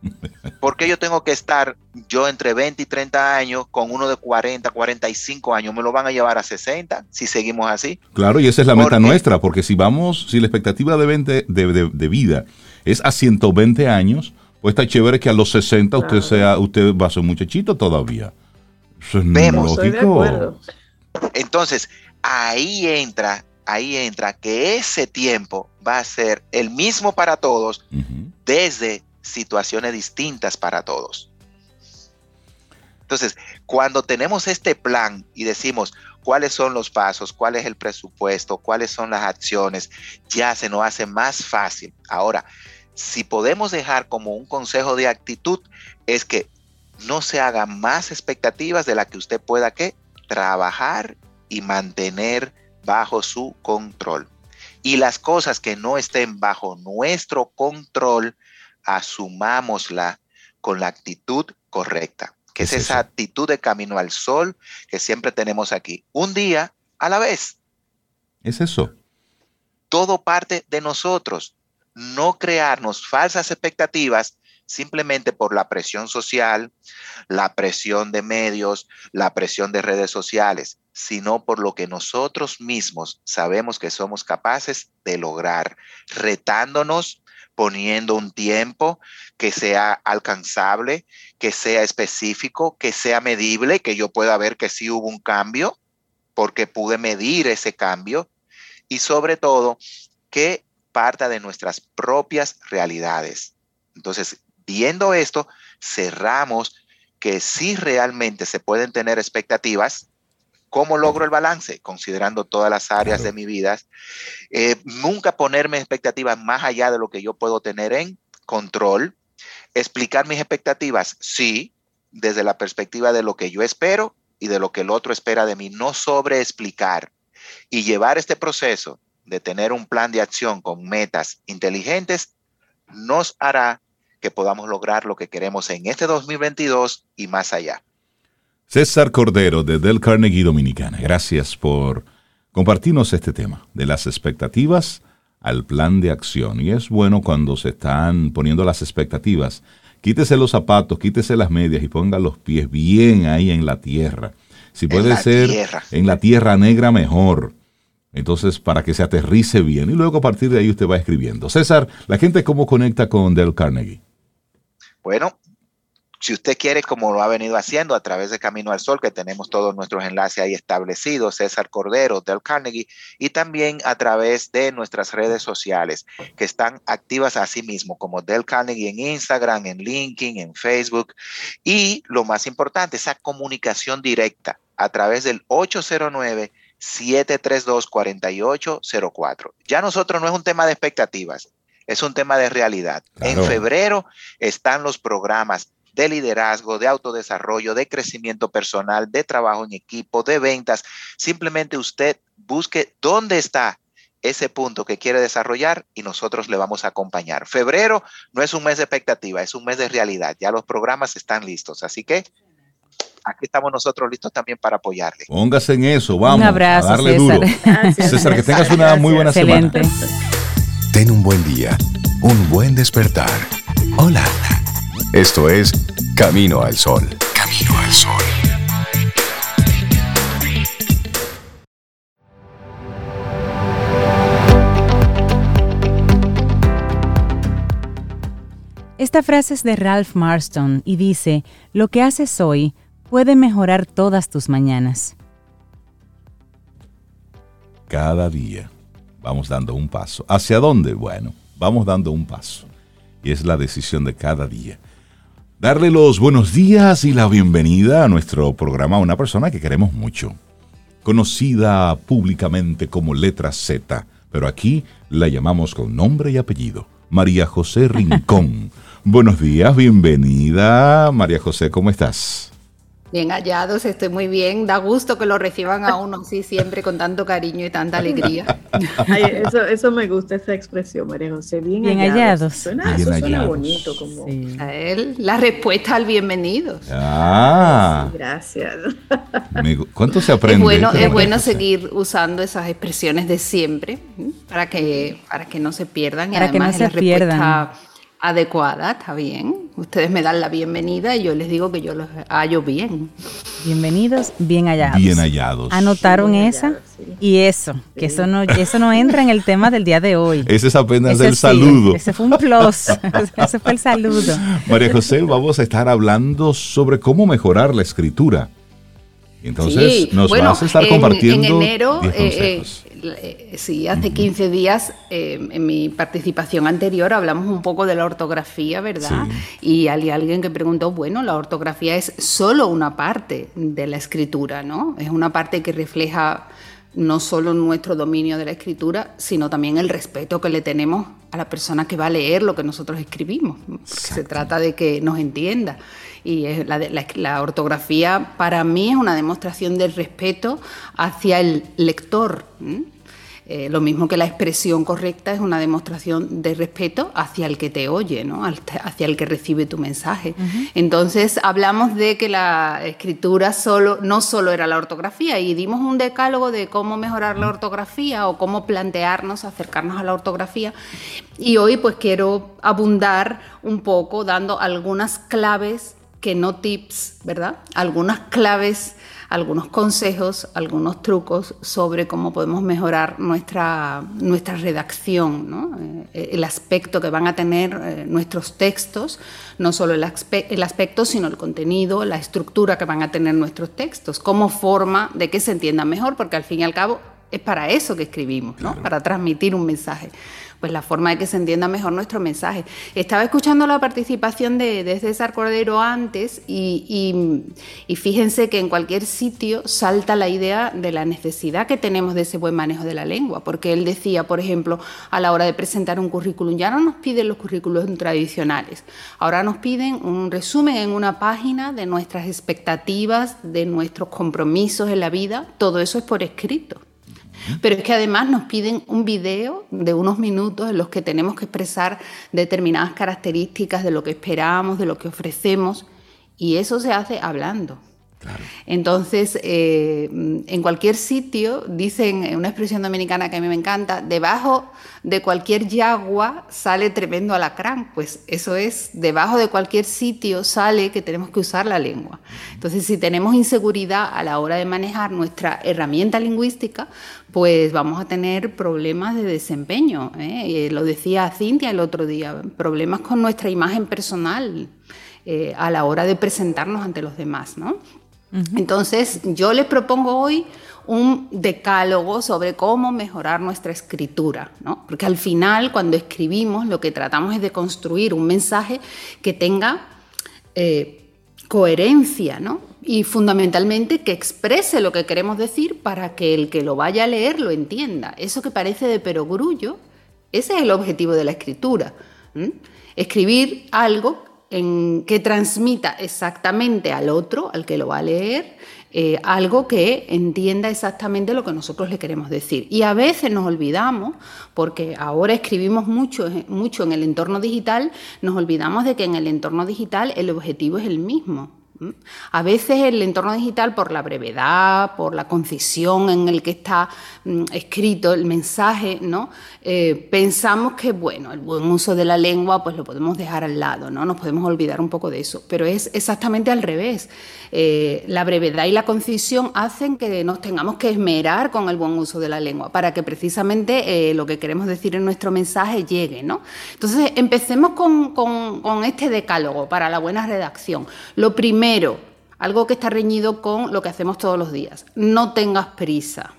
[LAUGHS] ¿Por qué yo tengo que estar yo entre 20 y 30 años con uno de 40, 45 años? ¿Me lo van a llevar a 60 si seguimos así? Claro, y esa es la meta nuestra, porque si vamos, si la expectativa de, de, vida es a 120 años, pues está chévere que a los 60 usted sea, usted va a ser un muchachito todavía. Eso es Vemos, lógico. Entonces, ahí entra, ahí entra que ese tiempo va a ser el mismo para todos desde situaciones distintas para todos. Entonces, cuando tenemos este plan y decimos cuáles son los pasos, cuál es el presupuesto, cuáles son las acciones, ya se nos hace más fácil. Ahora, si podemos dejar como un consejo de actitud, es que no se hagan más expectativas de la que usted pueda que trabajar y mantener bajo su control. Y las cosas que no estén bajo nuestro control, asumámosla con la actitud correcta, que es, esa actitud de camino al sol que siempre tenemos aquí, un día a la vez. Es eso. Todo parte de nosotros, no crearnos falsas expectativas simplemente por la presión social, la presión de medios, la presión de redes sociales, sino por lo que nosotros mismos sabemos que somos capaces de lograr, retándonos poniendo un tiempo que sea alcanzable, que sea específico, que sea medible, que yo pueda ver que sí hubo un cambio, porque pude medir ese cambio, y sobre todo que parta de nuestras propias realidades. Entonces, viendo esto, cerramos que sí realmente se pueden tener expectativas, ¿Cómo logro el balance? Considerando todas las áreas de mi vida. Eh, nunca ponerme expectativas más allá de lo que yo puedo tener en control. Explicar mis expectativas, sí, desde la perspectiva de lo que yo espero y de lo que el otro espera de mí. No sobre explicar. Y llevar este proceso de tener un plan de acción con metas inteligentes nos hará que podamos lograr lo que queremos en este 2022 y más allá. César Cordero de Del Carnegie Dominicana, gracias por compartirnos este tema de las expectativas al plan de acción. Y es bueno cuando se están poniendo las expectativas. Quítese los zapatos, quítese las medias y ponga los pies bien ahí en la tierra. Si puede ser en la tierra negra, mejor. Entonces, para que se aterrice bien. Y luego a partir de ahí usted va escribiendo. César, ¿la gente cómo conecta con Del Carnegie? Bueno, si usted quiere, como lo ha venido haciendo a través de Camino al Sol, que tenemos todos nuestros enlaces ahí establecidos, César Cordero, Del Carnegie, y también a través de nuestras redes sociales, que están activas así mismo, como Del Carnegie en Instagram, en LinkedIn, en Facebook. Y lo más importante, esa comunicación directa a través del 809 732-4804. Ya nosotros no es un tema de expectativas, es un tema de realidad. En febrero están los programas de liderazgo, de autodesarrollo, de crecimiento personal, de trabajo en equipo, de ventas. Simplemente usted busque dónde está ese punto que quiere desarrollar y nosotros le vamos a acompañar. Febrero no es un mes de expectativa, es un mes de realidad. Ya los programas están listos, así que aquí estamos nosotros listos también para apoyarle. Póngase en eso, vamos. Un abrazo, a darle César. duro. [LAUGHS] César, que tengas una muy buena Excelente. semana. Ten un buen día, un buen despertar. Hola. Esto es Camino al Sol. Camino al Sol. Esta frase es de Ralph Marston y dice, lo que haces hoy puede mejorar todas tus mañanas. Cada día vamos dando un paso. ¿Hacia dónde? Bueno, vamos dando un paso. Y es la decisión de cada día darle los buenos días y la bienvenida a nuestro programa a una persona que queremos mucho, conocida públicamente como Letra Z, pero aquí la llamamos con nombre y apellido, María José Rincón. [LAUGHS] buenos días, bienvenida, María José, ¿cómo estás? Bien hallados, estoy muy bien. Da gusto que lo reciban a uno así siempre con tanto cariño y tanta alegría. [LAUGHS] eso, eso me gusta esa expresión, María José. Bien, hallados. Suena, eso suena bonito. Como... A él, la respuesta al bienvenidos. Ah. gracias. ¿Cuánto se aprende? Es bueno, es bueno seguir usando esas expresiones de siempre para que, para que no se pierdan. Para que no se pierdan adecuada, está bien. Ustedes me dan la bienvenida y yo les digo que yo los hallo bien. Bienvenidos, bien hallados. Bien hallados. Anotaron esa y eso, que eso no, eso no entra en el tema del día de hoy. Ese es apenas el saludo. Ese fue un plus, [LAUGHS] ese fue el saludo. María José, vamos a estar hablando sobre cómo mejorar la escritura. Entonces nos vas a estar compartiendo. En enero, eh, eh, sí, hace 15 días eh, en mi participación anterior hablamos un poco de la ortografía, ¿verdad? Y hay alguien que preguntó, bueno, la ortografía es solo una parte de la escritura, ¿no? Es una parte que refleja no solo nuestro dominio de la escritura, sino también el respeto que le tenemos a la persona que va a leer lo que nosotros escribimos. Se trata de que nos entienda. Y la, ortografía para mí es una demostración del respeto hacia el lector. Eh, lo mismo que la expresión correcta es una demostración de respeto hacia el que te oye, ¿no? hacia el que recibe tu mensaje. Entonces hablamos de que la escritura solo, no solo era la ortografía y dimos un decálogo de cómo mejorar la ortografía o cómo plantearnos, acercarnos a la ortografía. Y hoy pues quiero abundar un poco dando algunas claves que no tips, ¿verdad? Algunas claves algunos consejos, algunos trucos sobre cómo podemos mejorar nuestra, nuestra redacción, eh, el aspecto que van a tener eh, nuestros textos, no solo el, el, aspecto, sino el contenido, la estructura que van a tener nuestros textos, como forma de que se entiendan mejor, porque al fin y al cabo es para eso que escribimos, ¿no? para transmitir un mensaje. Pues la forma de que se entienda mejor nuestro mensaje. Estaba escuchando la participación de, César Cordero antes y, y, fíjense que en cualquier sitio salta la idea de la necesidad que tenemos de ese buen manejo de la lengua, porque él decía, por ejemplo, a la hora de presentar un currículum, ya no nos piden los currículos tradicionales, ahora nos piden un resumen en una página de nuestras expectativas, de nuestros compromisos en la vida, todo eso es por escrito. Pero es que además nos piden un video de unos minutos en los que tenemos que expresar determinadas características de lo que esperamos, de lo que ofrecemos, y eso se hace hablando. Entonces, eh, en cualquier sitio, dicen una expresión dominicana que a mí me encanta, debajo de cualquier yagua sale tremendo alacrán. Pues eso es, debajo de cualquier sitio sale que tenemos que usar la lengua. Entonces, si tenemos inseguridad a la hora de manejar nuestra herramienta lingüística, pues vamos a tener problemas de desempeño. ¿eh? lo decía Cintia el otro día, problemas con nuestra imagen personal. Eh, a la hora de presentarnos ante los demás, ¿no? Entonces, yo les propongo hoy un decálogo sobre cómo mejorar nuestra escritura, ¿no? Porque al final, cuando escribimos, lo que tratamos es de construir un mensaje que tenga eh, coherencia, ¿no? Y fundamentalmente que exprese lo que queremos decir para que el que lo vaya a leer lo entienda. Eso que parece de perogrullo, ese es el objetivo de la escritura. Escribir algo en que transmita exactamente al otro, al que lo va a leer, eh, algo que entienda exactamente lo que nosotros le queremos decir. Y a veces nos olvidamos, porque ahora escribimos mucho, mucho en el entorno digital, nos olvidamos de que en el entorno digital el objetivo es el mismo. A veces el entorno digital, por la brevedad, por la concisión en el que está mm, escrito el mensaje, ¿no? Eh, pensamos que bueno, el buen uso de la lengua pues lo podemos dejar al lado, ¿no? nos podemos olvidar un poco de eso, pero es exactamente al revés. Eh, la brevedad y la concisión hacen que nos tengamos que esmerar con el buen uso de la lengua para que precisamente eh, lo que queremos decir en nuestro mensaje llegue. ¿no? Entonces, empecemos con, con este decálogo para la buena redacción. Lo primero, algo que está reñido con lo que hacemos todos los días, no tengas prisa.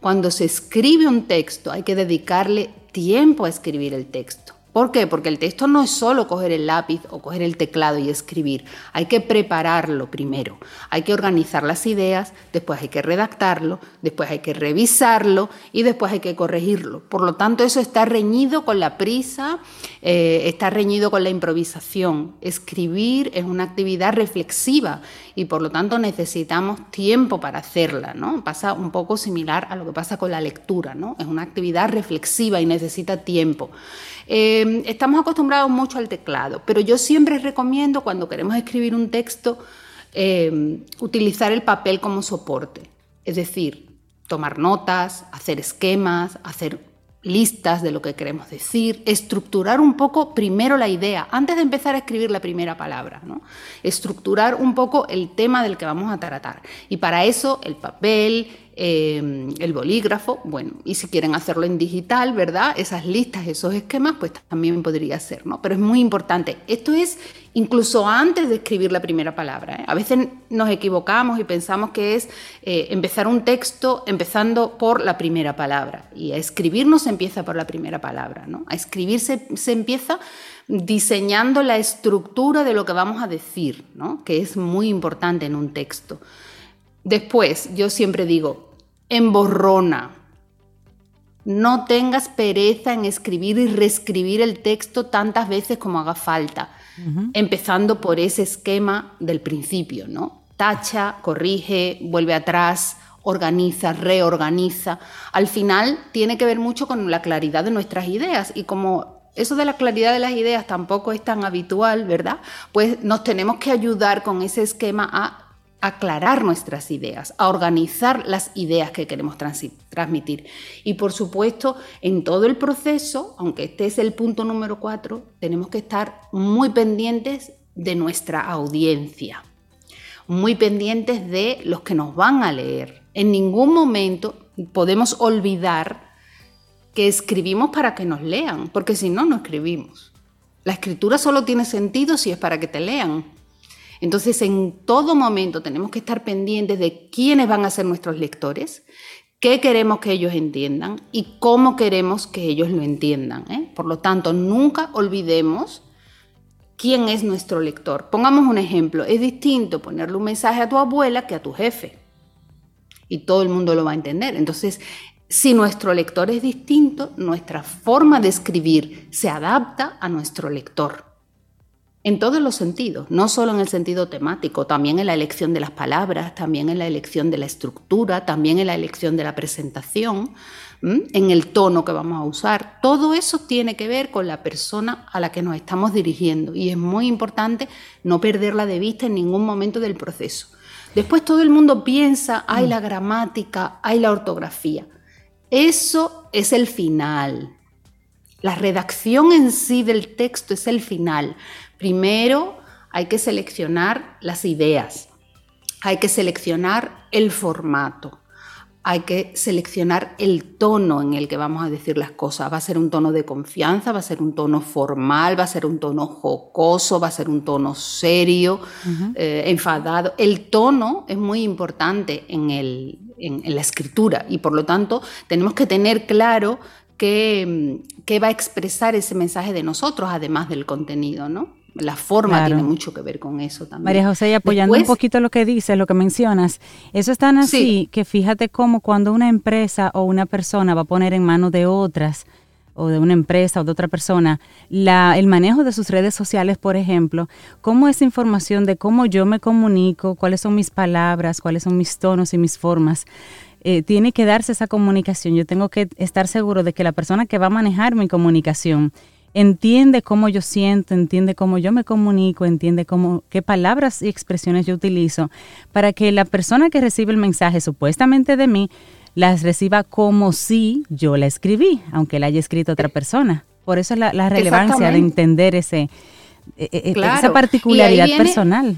Cuando se escribe un texto hay que dedicarle tiempo a escribir el texto. ¿Por qué? Porque el texto no es solo coger el lápiz o coger el teclado y escribir. Hay que prepararlo primero. Hay que organizar las ideas, después hay que redactarlo, después hay que revisarlo y después hay que corregirlo. Por lo tanto, eso está reñido con la prisa, eh, está reñido con la improvisación. Escribir es una actividad reflexiva y por lo tanto necesitamos tiempo para hacerla. ¿no? Pasa un poco similar a lo que pasa con la lectura. ¿no? Es una actividad reflexiva y necesita tiempo. Em, estamos acostumbrados mucho al teclado, pero yo siempre recomiendo cuando queremos escribir un texto em, utilizar el papel como soporte. Es decir, tomar notas, hacer esquemas, hacer listas de lo que queremos decir, estructurar un poco primero la idea, antes de empezar a escribir la primera palabra, ¿no? estructurar un poco el tema del que vamos a tratar. Y para eso el papel, Em, el bolígrafo, bueno, y si quieren hacerlo en digital, ¿verdad? Esas listas, esos esquemas, pues también podría ser, ¿no? Pero es muy importante. Esto es incluso antes de escribir la primera palabra. ¿eh? A veces nos equivocamos y pensamos que es eh, empezar un texto empezando por la primera palabra. Y a escribir no se empieza por la primera palabra, ¿no? A escribir se, se empieza diseñando la estructura de lo que vamos a decir, ¿no? Que es muy importante en un texto. Después, yo siempre digo, emborrona. No tengas pereza en escribir y reescribir el texto tantas veces como haga falta, empezando por ese esquema del principio, ¿no? Tacha, corrige, vuelve atrás, organiza, reorganiza. Al final tiene que ver mucho con la claridad de nuestras ideas y como eso de la claridad de las ideas tampoco es tan habitual, ¿verdad? Pues nos tenemos que ayudar con ese esquema a aclarar nuestras ideas, a organizar las ideas que queremos transmitir. Y por supuesto, en todo el proceso, aunque este es el punto número cuatro, tenemos que estar muy pendientes de nuestra audiencia, muy pendientes de los que nos van a leer. En ningún momento podemos olvidar que escribimos para que nos lean, porque si no, no escribimos. La escritura solo tiene sentido si es para que te lean. Entonces, en todo momento tenemos que estar pendientes de quiénes van a ser nuestros lectores, qué queremos que ellos entiendan y cómo queremos que ellos lo entiendan. ¿eh? Por lo tanto, nunca olvidemos quién es nuestro lector. Pongamos un ejemplo, es distinto ponerle un mensaje a tu abuela que a tu jefe. Y todo el mundo lo va a entender. Entonces, si nuestro lector es distinto, nuestra forma de escribir se adapta a nuestro lector en todos los sentidos, no solo en el sentido temático, también en la elección de las palabras, también en la elección de la estructura, también en la elección de la presentación, en el tono que vamos a usar. Todo eso tiene que ver con la persona a la que nos estamos dirigiendo y es muy importante no perderla de vista en ningún momento del proceso. Después todo el mundo piensa, hay la gramática, hay la ortografía. Eso es el final. La redacción en sí del texto es el final. Primero hay que seleccionar las ideas, hay que seleccionar el formato, hay que seleccionar el tono en el que vamos a decir las cosas. Va a ser un tono de confianza, va a ser un tono formal, va a ser un tono jocoso, va a ser un tono serio, eh, enfadado. El tono es muy importante en, en, la escritura y por lo tanto tenemos que tener claro qué, qué va a expresar ese mensaje de nosotros, además del contenido, ¿no? La forma tiene mucho que ver con eso también. María José, y apoyando un poquito lo que dices, lo que mencionas, eso es tan así que fíjate cómo cuando una empresa o una persona va a poner en manos de otras, o de una empresa o de otra persona, la, el manejo de sus redes sociales, por ejemplo, cómo esa información de cómo yo me comunico, cuáles son mis palabras, cuáles son mis tonos y mis formas, eh, tiene que darse esa comunicación. Yo tengo que estar seguro de que la persona que va a manejar mi comunicación entiende cómo yo siento, entiende cómo yo me comunico, entiende cómo, qué palabras y expresiones yo utilizo, para que la persona que recibe el mensaje supuestamente de mí las reciba como si yo la escribí, aunque la haya escrito otra persona. Por eso es la, relevancia de entender ese, e, e, e, esa particularidad personal.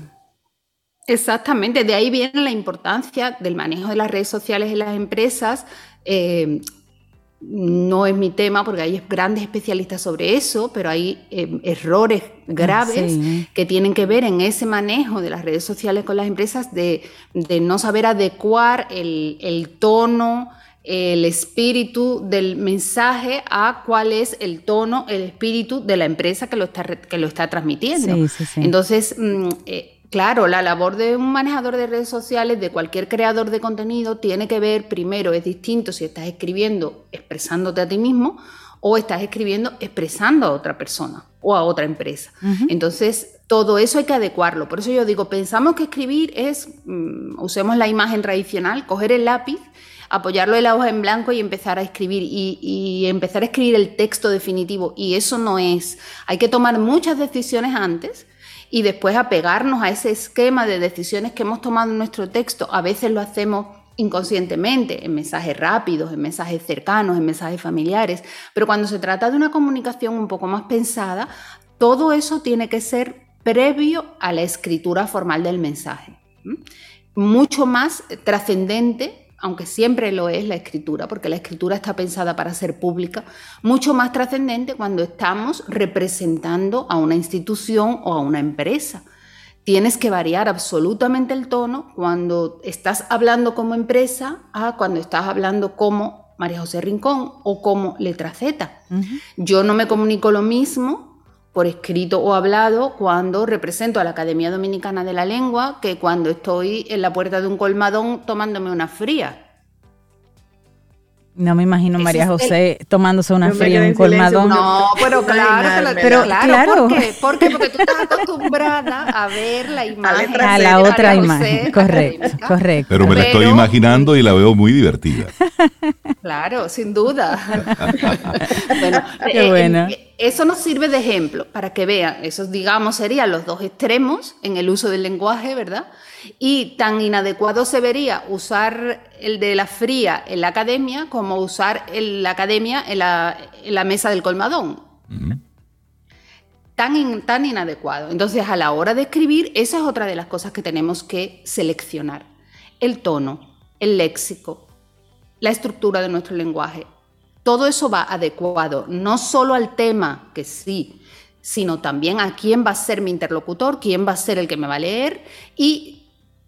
Exactamente, de ahí viene la importancia del manejo de las redes sociales en las empresas. Eh, no es mi tema porque hay grandes especialistas sobre eso, pero hay em, errores graves que tienen que ver en ese manejo de las redes sociales con las empresas de, no saber adecuar el, tono, el espíritu del mensaje a cuál es el tono, el espíritu de la empresa que lo está, que lo está transmitiendo. Entonces, mm, eh, Claro, la labor de un manejador de redes sociales, de cualquier creador de contenido, tiene que ver, primero, es distinto si estás escribiendo expresándote a ti mismo o estás escribiendo expresando a otra persona o a otra empresa. Entonces, todo eso hay que adecuarlo. Por eso yo digo, pensamos que escribir es, mm, usemos la imagen tradicional, coger el lápiz, apoyarlo en la hoja en blanco y empezar a escribir y, y empezar a escribir el texto definitivo. Y eso no es. Hay que tomar muchas decisiones antes y después apegarnos a ese esquema de decisiones que hemos tomado en nuestro texto. A veces lo hacemos inconscientemente, en mensajes rápidos, en mensajes cercanos, en mensajes familiares, pero cuando se trata de una comunicación un poco más pensada, todo eso tiene que ser previo a la escritura formal del mensaje. Mucho más trascendente aunque siempre lo es la escritura, porque la escritura está pensada para ser pública, mucho más trascendente cuando estamos representando a una institución o a una empresa. Tienes que variar absolutamente el tono cuando estás hablando como empresa a cuando estás hablando como María José Rincón o como letra Z. Yo no me comunico lo mismo por escrito o hablado cuando represento a la Academia Dominicana de la Lengua que cuando estoy en la puerta de un colmadón tomándome una fría. No me imagino María José tomándose una fría en un colmadón. No, pero claro, pero claro, ¿por qué? Porque, porque tú estás acostumbrada a ver la imagen. [LAUGHS] A la otra imagen, correcto, correcto. Pero me la estoy imaginando y la veo muy divertida. Claro, sin duda. [LAUGHS] bueno, qué eh, bueno. Eh, eso nos sirve de ejemplo para que vean, esos digamos serían los dos extremos en el uso del lenguaje, ¿verdad? Y tan inadecuado se vería usar el de la fría en la academia como usar la academia en la, mesa del colmadón. tan, tan inadecuado. Entonces, a la hora de escribir, esa es otra de las cosas que tenemos que seleccionar. El tono, el léxico, la estructura de nuestro lenguaje. Todo eso va adecuado, no solo al tema, que sí, sino también a quién va a ser mi interlocutor, quién va a ser el que me va a leer y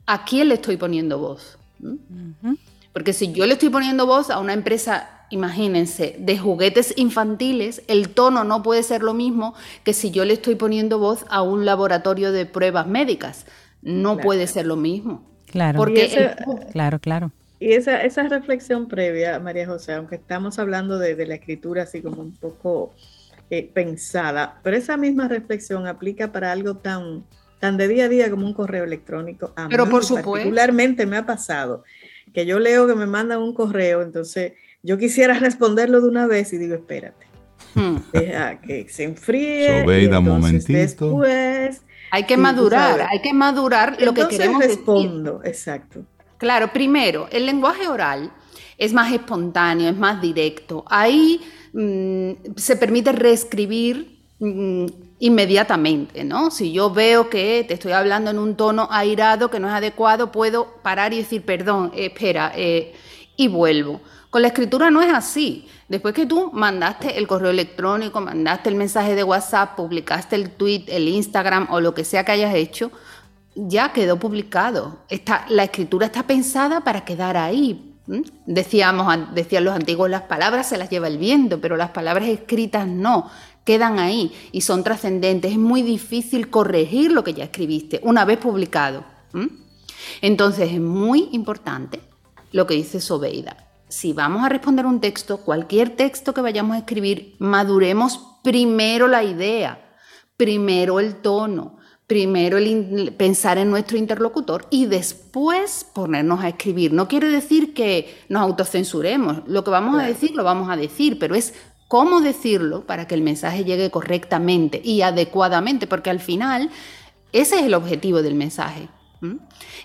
a quién le estoy poniendo voz. Por Porque si yo le estoy poniendo voz a una empresa, imagínense, de juguetes infantiles, el tono no puede ser lo mismo que si yo le estoy poniendo voz a un laboratorio de pruebas médicas. No puede ser lo mismo. Claro, porque claro, claro. Y esa, esa reflexión previa, María José, aunque estamos hablando de, la escritura así como un poco eh, pensada, pero esa misma reflexión aplica para algo tan, tan de día a día como un correo electrónico. A pero por supuesto. Particularmente me ha pasado que yo leo que me mandan un correo, entonces yo quisiera [LAUGHS] responderlo de una vez y digo, espérate. Hmm. Deja que se enfríe. Sobeida, momentito. Después. Hay que madurar, hay que madurar lo que queremos respondo, exacto. Claro, primero, el lenguaje oral es más espontáneo, es más directo. Ahí mm, se permite reescribir mm, inmediatamente, ¿no? Si yo veo que te estoy hablando en un tono airado que no es adecuado, puedo parar y decir, perdón, espera, eh", y vuelvo. Con la escritura no es así. Después que tú mandaste el correo electrónico, mandaste el mensaje de WhatsApp, publicaste el tweet, el Instagram o lo que sea que hayas hecho, ya quedó publicado. Está, la escritura está pensada para quedar ahí. Decíamos, decían los antiguos, las palabras se las lleva el viento, pero las palabras escritas no, quedan ahí y son trascendentes. Es muy difícil corregir lo que ya escribiste una vez publicado. Entonces es muy importante lo que dice Sobeida. Si vamos a responder un texto, cualquier texto que vayamos a escribir, maduremos primero la idea, primero el tono, primero el pensar en nuestro interlocutor y después ponernos a escribir. No quiere decir que nos autocensuremos, lo que vamos a decir lo vamos a decir, pero es cómo decirlo para que el mensaje llegue correctamente y adecuadamente, porque al final ese es el objetivo del mensaje.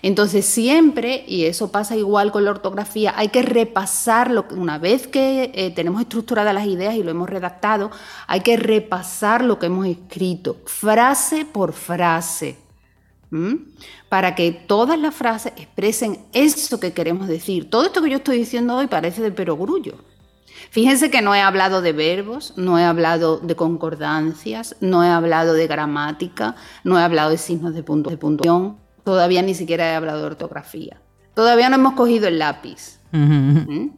Entonces siempre, y eso pasa igual con la ortografía, hay que repasarlo, una vez que eh, tenemos estructuradas las ideas y lo hemos redactado, hay que repasar lo que hemos escrito, frase por frase, para que todas las frases expresen eso que queremos decir. Todo esto que yo estoy diciendo hoy parece de perogrullo. Fíjense que no he hablado de verbos, no he hablado de concordancias, no he hablado de gramática, no he hablado de signos de, punto, de puntuación, Todavía ni siquiera he hablado de ortografía. Todavía no hemos cogido el lápiz. ¿Mm?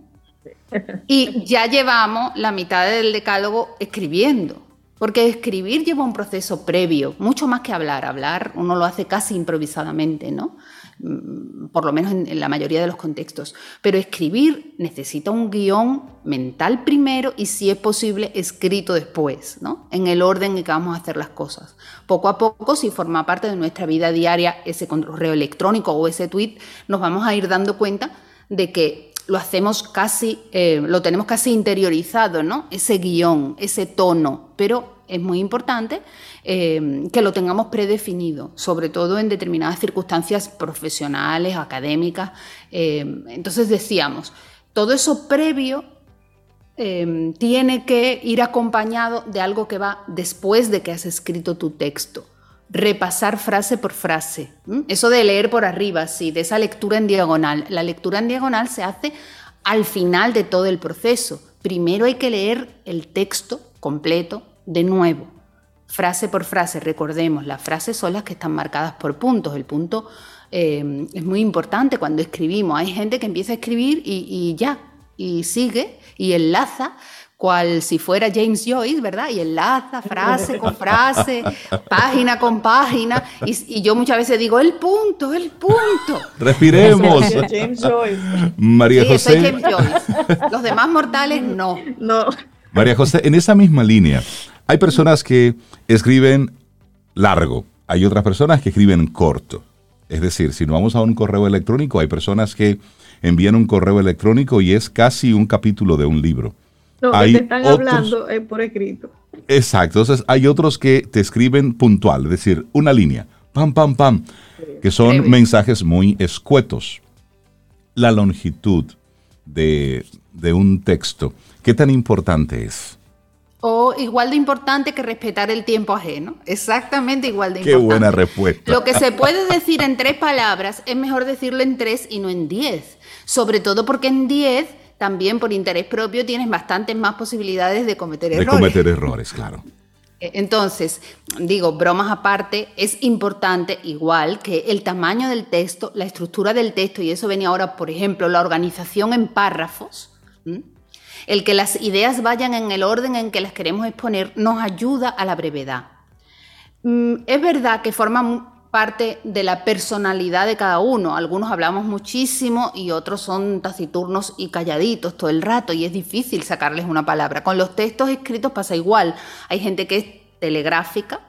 Y ya llevamos la mitad del decálogo escribiendo. Porque escribir lleva un proceso previo, mucho más que hablar. Hablar uno lo hace casi improvisadamente, ¿no? Mm, por lo menos en, la mayoría de los contextos. Pero escribir necesita un guion mental primero y, si es posible, escrito después, ¿no? En el orden en que vamos a hacer las cosas. Poco a poco, si forma parte de nuestra vida diaria ese correo electrónico o ese tweet, nos vamos a ir dando cuenta de que lo hacemos casi, eh, lo tenemos casi interiorizado, ¿no? Ese guion, ese tono, pero es muy importante eh, que lo tengamos predefinido, sobre todo en determinadas circunstancias profesionales, académicas. Eh, entonces decíamos, todo eso previo tiene que ir acompañado de algo que va después de que has escrito tu texto repasar frase por frase. Eso de leer por arriba, sí, de esa lectura en diagonal. La lectura en diagonal se hace al final de todo el proceso. Primero hay que leer el texto completo de nuevo, frase por frase. Recordemos, las frases son las que están marcadas por puntos. El punto eh, es muy importante cuando escribimos. Hay gente que empieza a escribir y ya, y sigue y enlaza cual si fuera James Joyce, ¿verdad? Y enlaza frase con frase, [LAUGHS] página con página, y, yo muchas veces digo, el punto, el punto. [LAUGHS] Respiremos. James Joyce. María sí, José. Soy James Joyce. Los demás mortales no. No. María José, en esa misma línea, hay personas que escriben largo, hay otras personas que escriben corto. Es decir, si nos vamos a un correo electrónico, hay personas que envían un correo electrónico y es casi un capítulo de un libro. No, hay te están hablando eh, por escrito. Exacto, entonces hay otros que te escriben puntual, es decir, una línea, pam, pam, pam, que son mensajes muy escuetos. La longitud de, un texto, ¿qué tan importante es? O igual de importante que respetar el tiempo ajeno. Exactamente igual de importante. Qué buena respuesta. Lo que se puede decir en tres palabras es mejor decirlo en tres y no en diez. Sobre todo porque en diez también por interés propio tienes bastantes más posibilidades de cometer errores. De cometer errores, claro. E, entonces, digo, bromas aparte, es importante igual que el tamaño del texto, la estructura del texto, y eso venía ahora, por ejemplo, la organización en párrafos, el que las ideas vayan en el orden en que las queremos exponer, nos ayuda a la brevedad. Mm, es verdad que forma parte de la personalidad de cada uno. Algunos hablamos muchísimo y otros son taciturnos y calladitos todo el rato y es difícil sacarles una palabra. Con los textos escritos pasa igual. Hay gente que es telegráfica,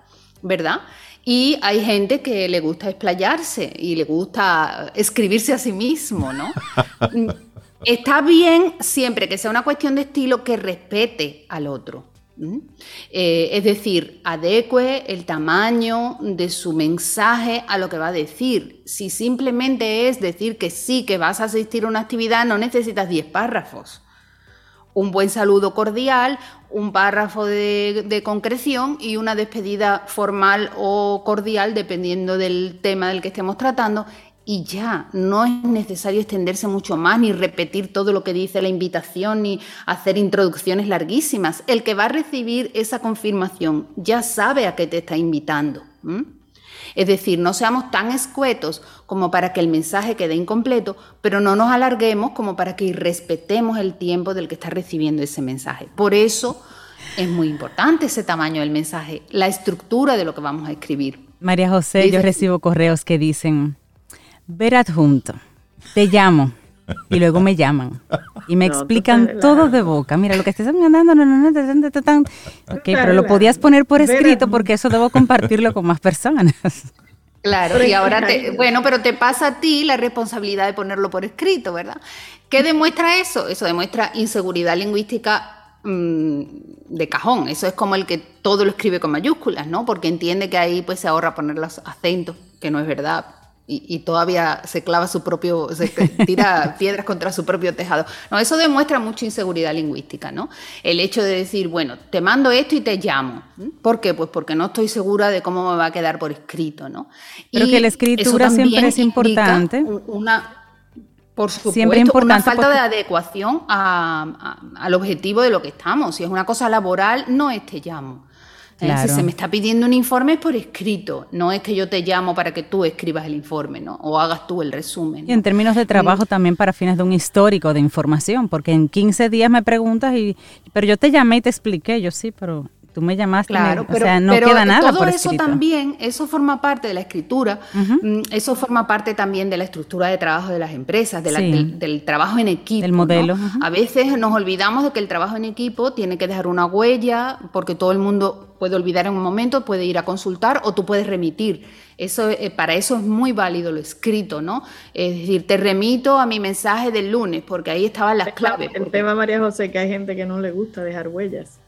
¿verdad? Y hay gente que le gusta explayarse y le gusta escribirse a sí mismo, ¿no? [LAUGHS] Está bien siempre que sea una cuestión de estilo que respete al otro. Eh, es decir, adecue el tamaño de su mensaje a lo que va a decir. Si simplemente es decir que sí, que vas a asistir a una actividad, no necesitas 10 párrafos. Un buen saludo cordial, un párrafo de, de concreción y una despedida formal o cordial, dependiendo del tema del que estemos tratando, y ya, no es necesario extenderse mucho más, ni repetir todo lo que dice la invitación, ni hacer introducciones larguísimas. El que va a recibir esa confirmación ya sabe a qué te está invitando. Es decir, no seamos tan escuetos como para que el mensaje quede incompleto, pero no nos alarguemos como para que irrespetemos el tiempo del que está recibiendo ese mensaje. Por eso es muy importante ese tamaño del mensaje, la estructura de lo que vamos a escribir. María José, yo recibo correos que dicen, ver adjunto, te llamo. Y luego me llaman y me explican todo de boca. Mira, lo que estás mandando, no, no, no, Ok, pero lo podías poner por escrito porque eso debo compartirlo con más personas. Claro, y ahora te, bueno, pero te pasa a ti la responsabilidad de ponerlo por escrito, ¿verdad? ¿Qué demuestra eso? Eso demuestra inseguridad lingüística mm, de cajón. Eso es como el que todo lo escribe con mayúsculas, ¿no? Porque entiende que ahí pues se ahorra poner los acentos, que no es verdad y, todavía se clava su propio, se tira [LAUGHS] piedras contra su propio tejado. No, eso demuestra mucha inseguridad lingüística, ¿no? El hecho de decir, bueno, te mando esto y te llamo. ¿Por qué? Pues porque no estoy segura de cómo me va a quedar por escrito, ¿no? Pero que la escritura siempre es importante. Una, por supuesto, siempre importante una falta de adecuación al objetivo de lo que estamos. Si es una cosa laboral, no es te llamo. Si se me está pidiendo un informe es por escrito, no es que yo te llamo para que tú escribas el informe, ¿no? O hagas tú el resumen. Y en términos de trabajo también para fines de un histórico de información, porque en 15 días me preguntas y, pero yo te llamé y te expliqué, yo sí, pero tú me llamaste, claro, pero, o sea, no queda nada todo eso también, eso forma parte de la escritura, mm, eso forma parte también de la estructura de trabajo de las empresas, del, trabajo en equipo. El modelo. A veces nos olvidamos de que el trabajo en equipo tiene que dejar una huella, porque todo el mundo puede olvidar en un momento, puede ir a consultar o tú puedes remitir. Eso, eh, para eso es muy válido lo escrito, ¿no? Es decir, te remito a mi mensaje del lunes, porque ahí estaban las claves. El tema, María José, que hay gente que no le gusta dejar huellas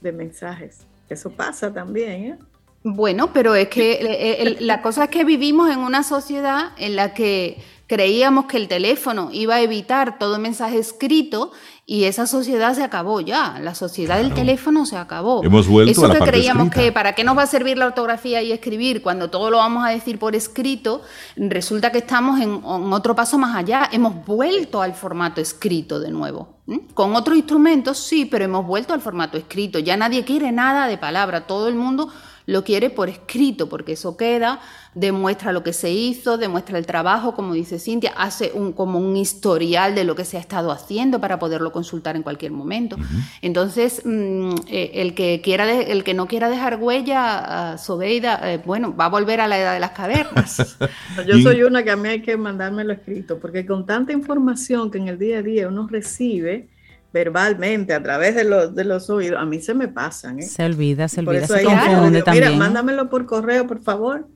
de mensajes. Eso pasa también, ¿eh? Bueno, pero es que la cosa es que vivimos en una sociedad en la que creíamos que el teléfono iba a evitar todo mensaje escrito y esa sociedad se acabó ya. La sociedad del teléfono se acabó. Hemos vuelto Eso a la que creíamos que para qué nos va a servir la ortografía y escribir cuando todo lo vamos a decir por escrito, resulta que estamos en, otro paso más allá. Hemos vuelto al formato escrito de nuevo. Con otros instrumentos sí, pero hemos vuelto al formato escrito. Ya nadie quiere nada de palabra. Todo el mundo lo quiere por escrito, porque eso queda, demuestra lo que se hizo, demuestra el trabajo, como dice Cintia, hace un, como un historial de lo que se ha estado haciendo para poderlo consultar en cualquier momento. Entonces, mm, eh, el, que quiera el que no quiera dejar huella, Sobeida, eh, bueno, va a volver a la edad de las cavernas. [LAUGHS] Yo soy una que a mí hay que mandármelo escrito, porque con tanta información que en el día a día uno recibe, verbalmente, a través de los, de los oídos, a mí se me pasan. ¿eh? Se olvida, se olvida, se confunde también. Mira, mándamelo por correo, por favor.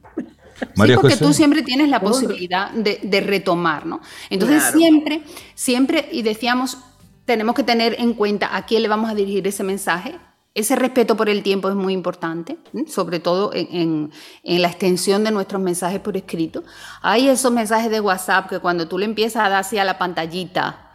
sí, porque tú siempre tienes la posibilidad de, retomar, ¿no? Entonces siempre, siempre, y decíamos, tenemos que tener en cuenta a quién le vamos a dirigir ese mensaje. Ese respeto por el tiempo es muy importante, sobre todo en, en, la extensión de nuestros mensajes por escrito. Hay esos mensajes de WhatsApp que cuando tú le empiezas a dar así a la pantallita,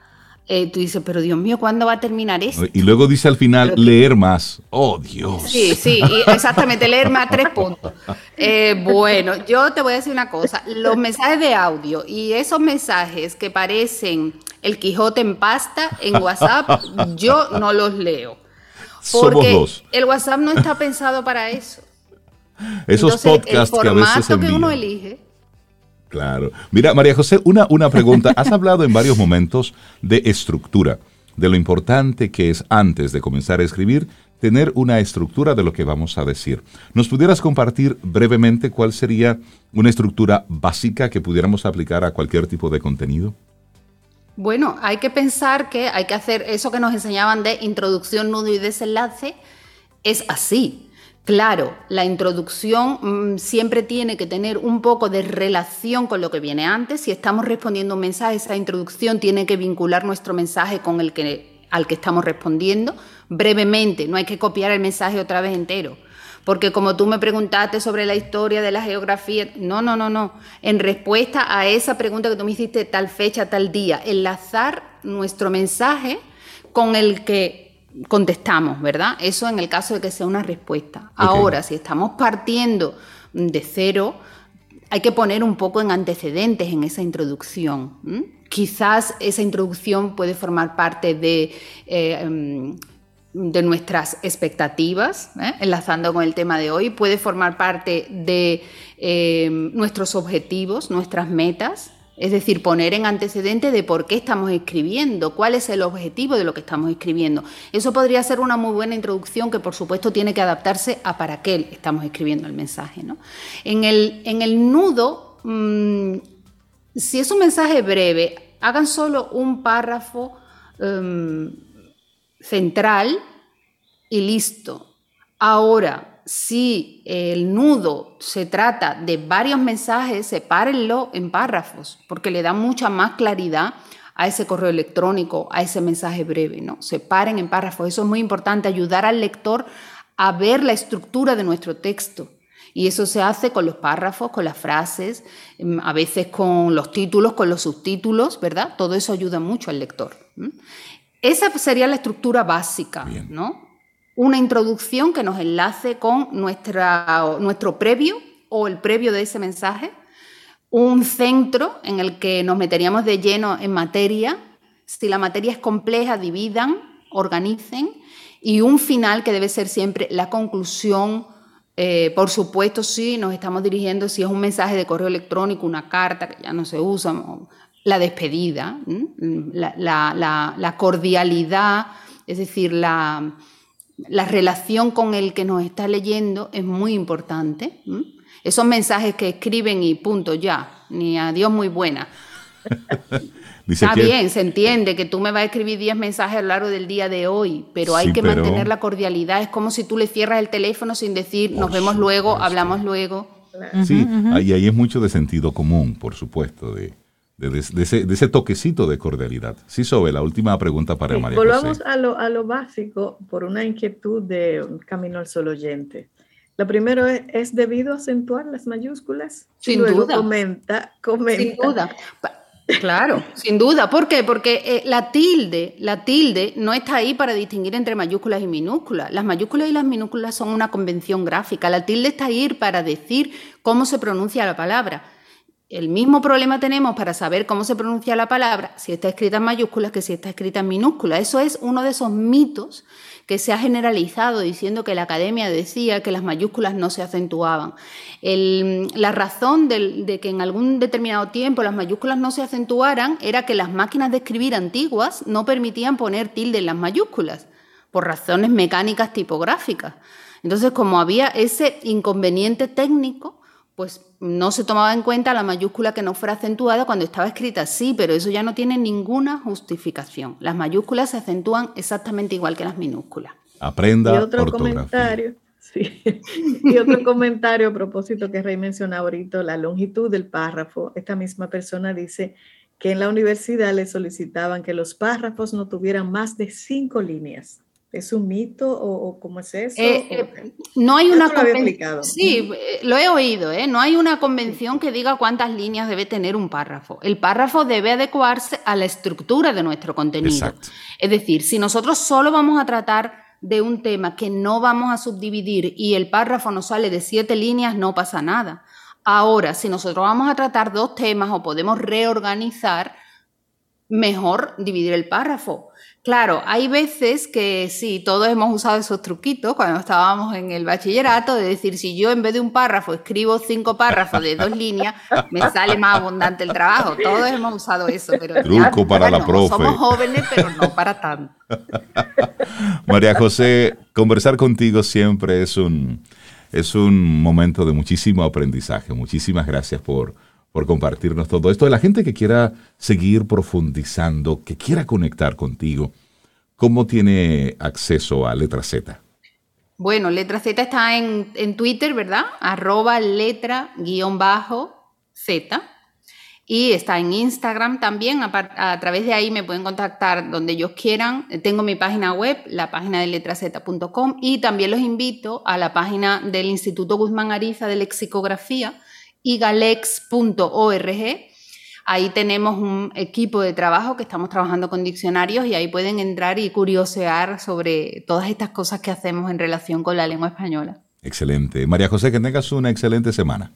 eh, tú dices, pero Dios mío, ¿cuándo va a terminar esto? Y luego dice al final, leer más. Oh, Dios. Sí, sí, [LAUGHS] exactamente, leer más tres puntos. Eh, bueno, yo te voy a decir una cosa, los mensajes de audio y esos mensajes que parecen el Quijote en pasta en WhatsApp, yo no los leo. [LAUGHS] Porque el WhatsApp no está pensado para eso. Esos podcasts que a veces que uno elige. Claro. Mira, María José, una, una pregunta. Has [LAUGHS] hablado en varios momentos de estructura, de lo importante que es antes de comenzar a escribir tener una estructura de lo que vamos a decir. ¿Nos pudieras compartir brevemente cuál sería una estructura básica que pudiéramos aplicar a cualquier tipo de contenido? Bueno, hay que pensar que hay que hacer eso que nos enseñaban de introducción, nudo y desenlace. Es así. Claro, la introducción mm, siempre tiene que tener un poco de relación con lo que viene antes. Si estamos respondiendo un mensaje, esa introducción tiene que vincular nuestro mensaje con el que, al que estamos respondiendo brevemente, no hay que copiar el mensaje otra vez entero. Porque como tú me preguntaste sobre la historia de la geografía, no, no, no, no. En respuesta a esa pregunta que tú me hiciste, tal fecha, tal día, enlazar nuestro mensaje con el que contestamos, ¿verdad? Eso en el caso de que sea una respuesta. Ahora, si estamos partiendo de cero, hay que poner un poco en antecedentes en esa introducción. Quizás esa introducción puede formar parte de... Eh, em, de nuestras expectativas, ¿eh? enlazando con el tema de hoy, puede formar parte de eh, nuestros objetivos, nuestras metas, es decir, poner en antecedente de por qué estamos escribiendo, cuál es el objetivo de lo que estamos escribiendo. Eso podría ser una muy buena introducción que por supuesto tiene que adaptarse a para qué estamos escribiendo el mensaje. En, el, en, el, nudo, mm, si es un mensaje breve, hagan solo un párrafo. Em, central y listo. Ahora, si el nudo se trata de varios mensajes, sepárenlo en párrafos, porque le da mucha más claridad a ese correo electrónico, a ese mensaje breve, ¿no? Separen en párrafos. Eso es muy importante, ayudar al lector a ver la estructura de nuestro texto. Y eso se hace con los párrafos, con las frases, em, a veces con los títulos, con los subtítulos, ¿verdad? Todo eso ayuda mucho al lector. Esa sería la estructura básica, ¿no? Una introducción que nos enlace con nuestra, nuestro previo o el previo de ese mensaje, un centro en el que nos meteríamos de lleno en materia, si la materia es compleja, dividan, organicen, y un final que debe ser siempre la conclusión, eh, por supuesto, si nos estamos dirigiendo, si es un mensaje de correo electrónico, una carta que ya no se usa, la despedida, la, cordialidad, es decir, la, relación con el que nos está leyendo es muy importante. Esos mensajes que escriben y punto, ya, ni adiós muy buena. [LAUGHS] está bien, se entiende que tú me vas a escribir 10 mensajes a lo largo del día de hoy, pero hay que mantener la cordialidad. Es como si tú le cierras el teléfono sin decir nos vemos luego, hablamos luego. Sí, ahí, ahí es mucho de sentido común, por supuesto, de, de, ese, toquecito de cordialidad. Sí, Sobe, la última pregunta para María Volvamos a lo, a lo básico por una inquietud de camino al solo oyente. Lo primero es, ¿es debido acentuar las mayúsculas? Sin duda. Comenta, comenta. Sin duda. Claro, sin duda. ¿Por qué? Porque eh, la tilde, la tilde no está ahí para distinguir entre mayúsculas y minúsculas. Las mayúsculas y las minúsculas son una convención gráfica. La tilde está ahí para decir cómo se pronuncia la palabra. El mismo problema tenemos para saber cómo se pronuncia la palabra, si está escrita en mayúsculas que si está escrita en minúsculas. Eso es uno de esos mitos que se ha generalizado diciendo que la academia decía que las mayúsculas no se acentuaban. la razón de, que en algún determinado tiempo las mayúsculas no se acentuaran era que las máquinas de escribir antiguas no permitían poner tilde en las mayúsculas, por razones mecánicas tipográficas. Entonces, como había ese inconveniente técnico, pues no se tomaba en cuenta la mayúscula que no fuera acentuada cuando estaba escrita así, pero eso ya no tiene ninguna justificación. Las mayúsculas se acentúan exactamente igual que las minúsculas. Aprenda y otro comentario. [LAUGHS] Sí. y otro comentario a propósito que Rey mencionaba ahorita, la longitud del párrafo. Esta misma persona dice que en la universidad le solicitaban que los párrafos no tuvieran más de cinco líneas. ¿Es un mito o, cómo es eso? Eh, eh, no hay una convención. Sí, eh, lo he oído, No hay una convención que diga cuántas líneas debe tener un párrafo. El párrafo debe adecuarse a la estructura de nuestro contenido. Es decir, si nosotros solo vamos a tratar de un tema que no vamos a subdividir y el párrafo nos sale de siete líneas, no pasa nada. Ahora, si nosotros vamos a tratar dos temas o podemos reorganizar, mejor dividir el párrafo. Claro, hay veces que sí, todos hemos usado esos truquitos cuando estábamos en el bachillerato, de decir, si yo en vez de un párrafo escribo cinco párrafos de dos líneas, me sale más abundante el trabajo. Todos hemos usado eso, pero Truco para la profe. Somos jóvenes, pero no para tanto. [LAUGHS] María José, conversar contigo siempre es un, es un momento de muchísimo aprendizaje. Muchísimas gracias por, por compartirnos todo esto. La gente que quiera seguir profundizando, que quiera conectar contigo, ¿cómo tiene acceso a Letra Z? Bueno, Letra Z está en, Twitter, ¿verdad? Arroba letra guion bajo Z. Y está en Instagram también. A, a, través de ahí me pueden contactar donde ellos quieran. Tengo mi página web, la página de letraz.com. Y también los invito a la página del Instituto Guzmán Ariza de Lexicografía, igalex.org. Ahí tenemos un equipo de trabajo que estamos trabajando con diccionarios y ahí pueden entrar y curiosear sobre todas estas cosas que hacemos en relación con la lengua española. Excelente. María José, que tengas una excelente semana.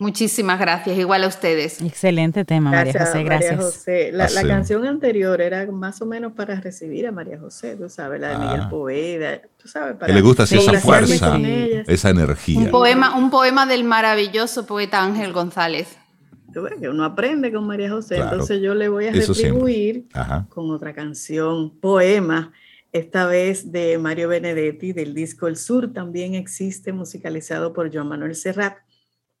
Muchísimas gracias, igual a ustedes. Excelente tema, María José, gracias. María José. La, canción anterior era más o menos para recibir a María José, tú sabes, la de Miguel ah. Poveda, tú sabes. Para que le gusta esa fuerza, esa energía. Un poema, un poema del maravilloso poeta Ángel González. Tú ves que uno aprende con María José, entonces yo le voy a retribuir con otra canción, poema, esta vez de Mario Benedetti, del disco El Sur, también existe, musicalizado por Joan Manuel Serrat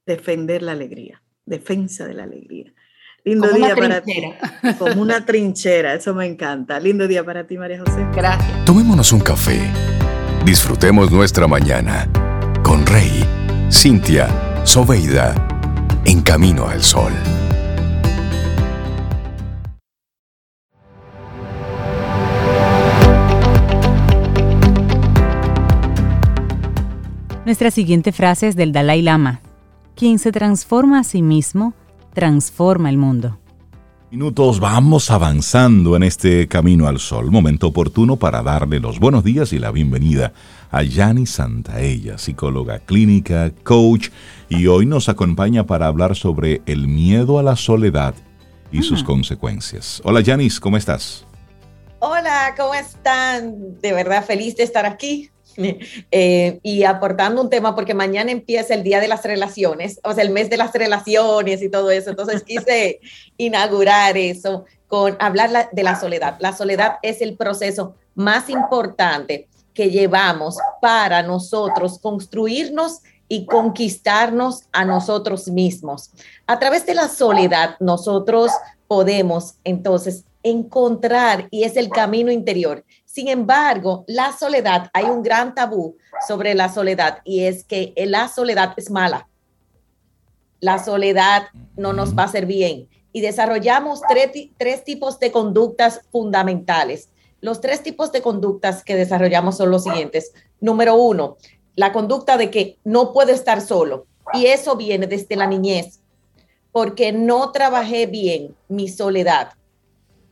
defender la alegría, defensa de la alegría. Lindo día para ti. Como una trinchera, eso me encanta. Lindo día para ti, María José. Gracias. Tomémonos un café. Disfrutemos nuestra mañana con Rey, Cintia, Soveida, en camino al sol. Nuestra siguiente frase es del Dalai Lama quien se transforma a sí mismo, transforma el mundo. Minutos, vamos avanzando en este camino al sol. Momento oportuno para darle los buenos días y la bienvenida a Yani Santaella, psicóloga clínica, coach, y hoy nos acompaña para hablar sobre el miedo a la soledad y sus ah. consecuencias. Hola Yanis, ¿cómo estás? Hola, ¿cómo están? De verdad feliz de estar aquí. [LAUGHS] Eh, y aportando un tema, porque mañana empieza el Día de las Relaciones, o sea, el mes de las relaciones y todo eso. Entonces quise [LAUGHS] inaugurar eso con hablar de la soledad. La soledad es el proceso más importante que llevamos para nosotros construirnos y conquistarnos a nosotros mismos. A través de la soledad, nosotros podemos entonces encontrar, y es el camino interior, sin embargo, la soledad, hay un gran tabú sobre la soledad y es que la soledad es mala. La soledad no nos va a hacer bien. Y desarrollamos tres, tipos de conductas fundamentales. Los tres tipos de conductas que desarrollamos son los siguientes. Número uno, la conducta de que no puedo estar solo. Y eso viene desde la niñez, porque no trabajé bien mi soledad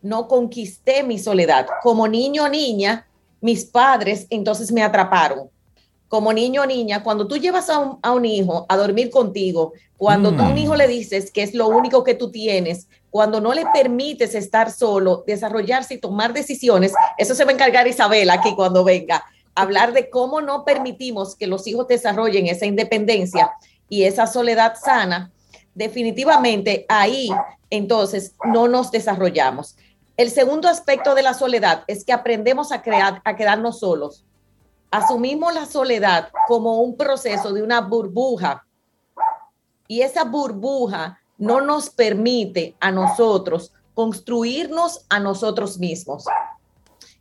no conquisté mi soledad. Como niño o niña, mis padres entonces me atraparon. Como niño o niña, cuando tú llevas a un, hijo a dormir contigo, cuando tú a un mm. hijo le dices que es lo único que tú tienes, cuando no le permites estar solo, desarrollarse y tomar decisiones, eso se va a encargar Isabel aquí cuando venga, hablar de cómo no permitimos que los hijos desarrollen esa independencia y esa soledad sana, definitivamente ahí entonces no nos desarrollamos. El segundo aspecto de la soledad es que aprendemos a, crear, a quedarnos solos. Asumimos la soledad como un proceso de una burbuja y esa burbuja no nos permite a nosotros construirnos a nosotros mismos.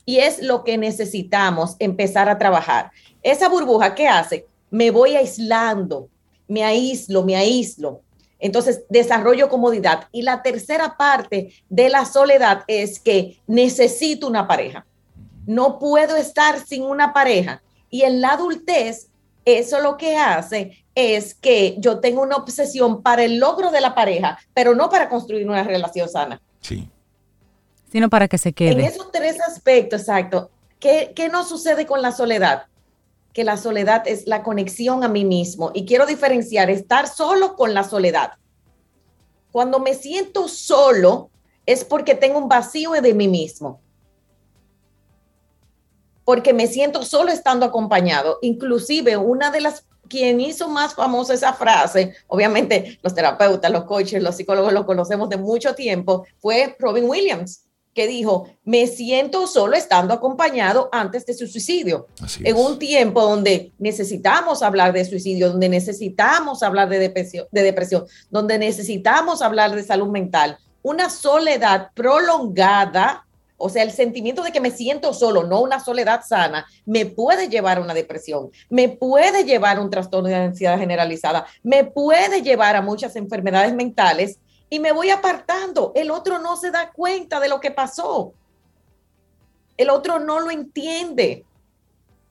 Y es lo que necesitamos empezar a trabajar. Esa burbuja, ¿qué hace? Me voy aislando, me aíslo, me aíslo. Entonces, desarrollo comodidad. Y la tercera parte de la soledad es que necesito una pareja. No puedo estar sin una pareja. Y en la adultez, eso lo que hace es que yo tengo una obsesión para el logro de la pareja, pero no para construir una relación sana. Sí. Sino para que se quede. En esos tres aspectos, exacto. ¿Qué, qué no sucede con la soledad? Que la soledad es la conexión a mí mismo y quiero diferenciar estar solo con la soledad. Cuando me siento solo, es porque tengo un vacío de mí mismo. Porque me siento solo estando acompañado. Inclusive una de las quien hizo más famosa esa frase, obviamente los terapeutas, los coaches, los psicólogos lo conocemos de mucho tiempo, fue Robin Williams que dijo, me siento solo estando acompañado antes de su suicidio. en un tiempo donde necesitamos hablar de suicidio, donde necesitamos hablar de depresión, de depresión, donde necesitamos hablar de salud mental, una soledad prolongada, o sea, el sentimiento de que me siento solo, no una soledad sana, me puede llevar a una depresión, me puede llevar a un trastorno de ansiedad generalizada, me puede llevar a muchas enfermedades mentales y me voy apartando. El otro no se da cuenta de lo que pasó. El otro no lo entiende.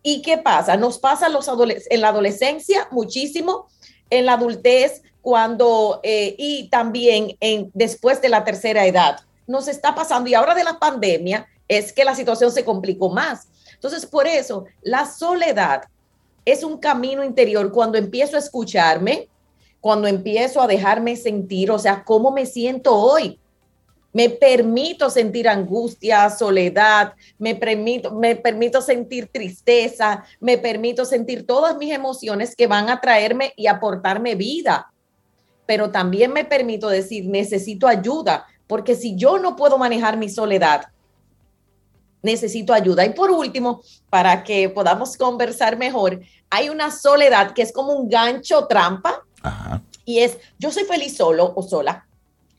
¿Y qué pasa? Nos pasa en la adolescencia muchísimo, en la adultez, cuando eh, y también en, después de la tercera edad. Nos está pasando y ahora de la pandemia es que la situación se complicó más. Entonces, por eso, la soledad es un camino interior cuando empiezo a escucharme, cuando empiezo a dejarme sentir, o sea, cómo me siento hoy. Me permito sentir angustia, soledad, me permito, me permito sentir tristeza, me permito sentir todas mis emociones que van a traerme y aportarme vida. Pero también me permito decir, necesito ayuda, porque si yo no puedo manejar mi soledad, necesito ayuda. Y por último, para que podamos conversar mejor, hay una soledad que es como un gancho trampa y es, yo soy feliz solo o sola.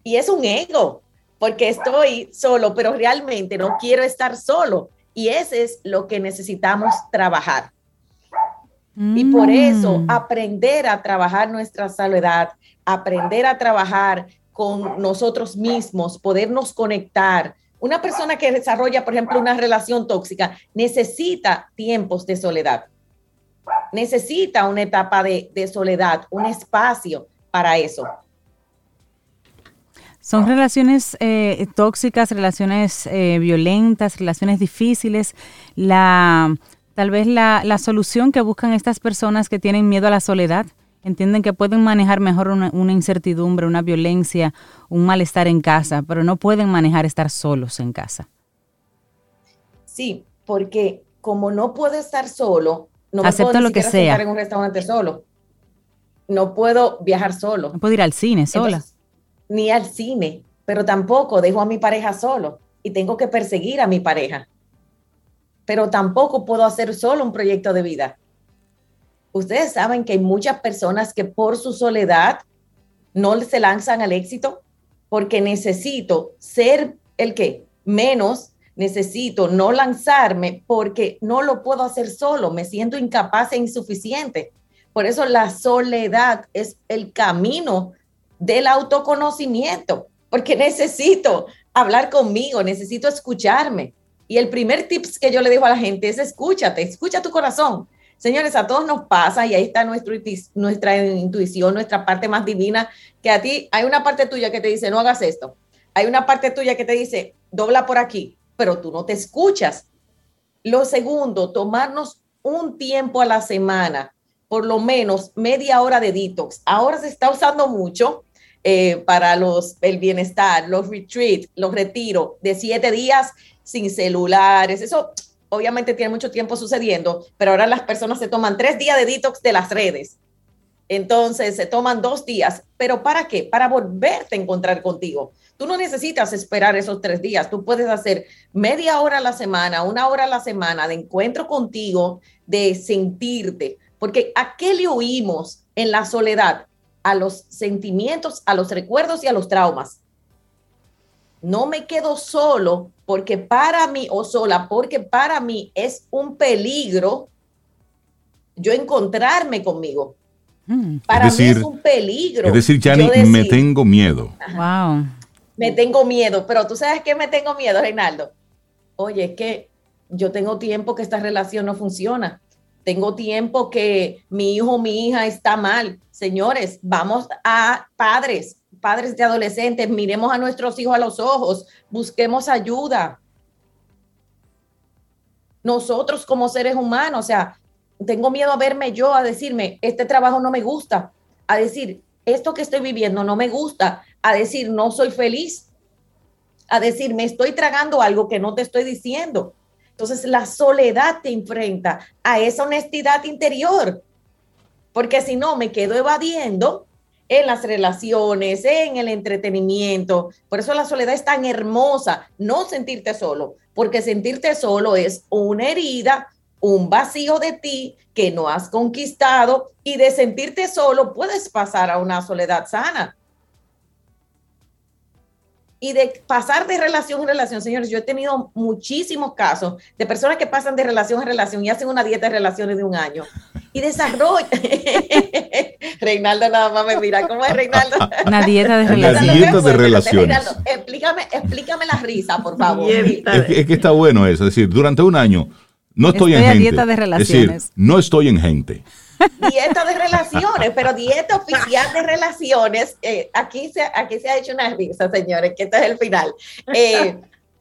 Y es un ego, porque estoy solo, pero realmente no quiero estar solo. Y ese es lo que necesitamos trabajar. Y por eso mm. aprender a trabajar nuestra soledad, aprender a trabajar con nosotros mismos, podernos conectar. Una persona que desarrolla, por ejemplo, una relación tóxica necesita tiempos de soledad necesita una etapa de, soledad, un espacio para eso. Son relaciones eh, tóxicas, relaciones eh, violentas, relaciones difíciles. La, tal vez la, solución que buscan estas personas que tienen miedo a la soledad, entienden que pueden manejar mejor una, una, incertidumbre, una violencia, un malestar en casa, pero no pueden manejar estar solos en casa. Sí, porque como no puedo estar solo, no Acepto lo que sea. en un restaurante solo. No puedo viajar solo. No puedo ir al cine sola. ni al cine, pero tampoco dejo a mi pareja solo y tengo que perseguir a mi pareja. Pero tampoco puedo hacer solo un proyecto de vida. Ustedes saben que hay muchas personas que por su soledad no se lanzan al éxito porque necesito ser el que menos necesito no lanzarme porque no lo puedo hacer solo, me siento incapaz e insuficiente. Por eso la soledad es el camino del autoconocimiento, porque necesito hablar conmigo, necesito escucharme. Y el primer tips que yo le digo a la gente es escúchate, escucha tu corazón. Señores, a todos nos pasa y ahí está nuestro, nuestra intuición, nuestra parte más divina, que a ti hay una parte tuya que te dice, no hagas esto. Hay una parte tuya que te dice, dobla por aquí pero tú no te escuchas. Lo segundo, tomarnos un tiempo a la semana, por lo menos media hora de detox. Ahora se está usando mucho eh, para los, el bienestar, los retreat, los retiros de siete días sin celulares. Eso obviamente tiene mucho tiempo sucediendo, pero ahora las personas se toman tres días de detox de las redes. Entonces se toman dos días, pero ¿para qué? Para volverte a encontrar contigo. Tú no necesitas esperar esos tres días, tú puedes hacer media hora a la semana, una hora a la semana de encuentro contigo, de sentirte, porque ¿a qué le oímos en la soledad? A los sentimientos, a los recuerdos y a los traumas. No me quedo solo porque para mí, o sola, porque para mí es un peligro yo encontrarme conmigo. Mm. Para mí es un peligro. Es decir, ya me tengo miedo. Wow me tengo miedo, pero tú sabes que me tengo miedo, Reinaldo. Oye, es que yo tengo tiempo que esta relación no funciona. Tengo tiempo que mi hijo mi hija está mal. Señores, vamos a padres, padres de adolescentes, miremos a nuestros hijos a los ojos, busquemos ayuda. Nosotros como seres humanos, o sea, tengo miedo a verme yo, a decirme, este trabajo no me gusta, a decir, esto que estoy viviendo no me gusta, a decir no soy feliz. a decir, me estoy tragando algo que no te estoy diciendo. Entonces la soledad te enfrenta a esa honestidad interior, porque si no, me quedo evadiendo en las relaciones, en el entretenimiento. Por eso la soledad es tan hermosa, no sentirte solo, porque sentirte solo es una herida, un vacío de ti que no has conquistado y de sentirte solo puedes pasar a una soledad sana y de pasar de relación en relación, señores, yo he tenido muchísimos casos de personas que pasan de relación en relación y hacen una dieta de relaciones de un año y desarrollan. [LAUGHS] Reinaldo nada más me mira, ¿cómo es Reinaldo? Una dieta de [LAUGHS] relaciones. Una dieta de relaciones. explícame, explícame la risa, por favor. Es que, está bueno eso, es decir, durante un año no estoy, en gente. dieta de relaciones. Es decir, no estoy en gente dieta de relaciones, pero dieta oficial de relaciones, eh, aquí, se, aquí se ha hecho una risa, señores, que esto es el final. Eh,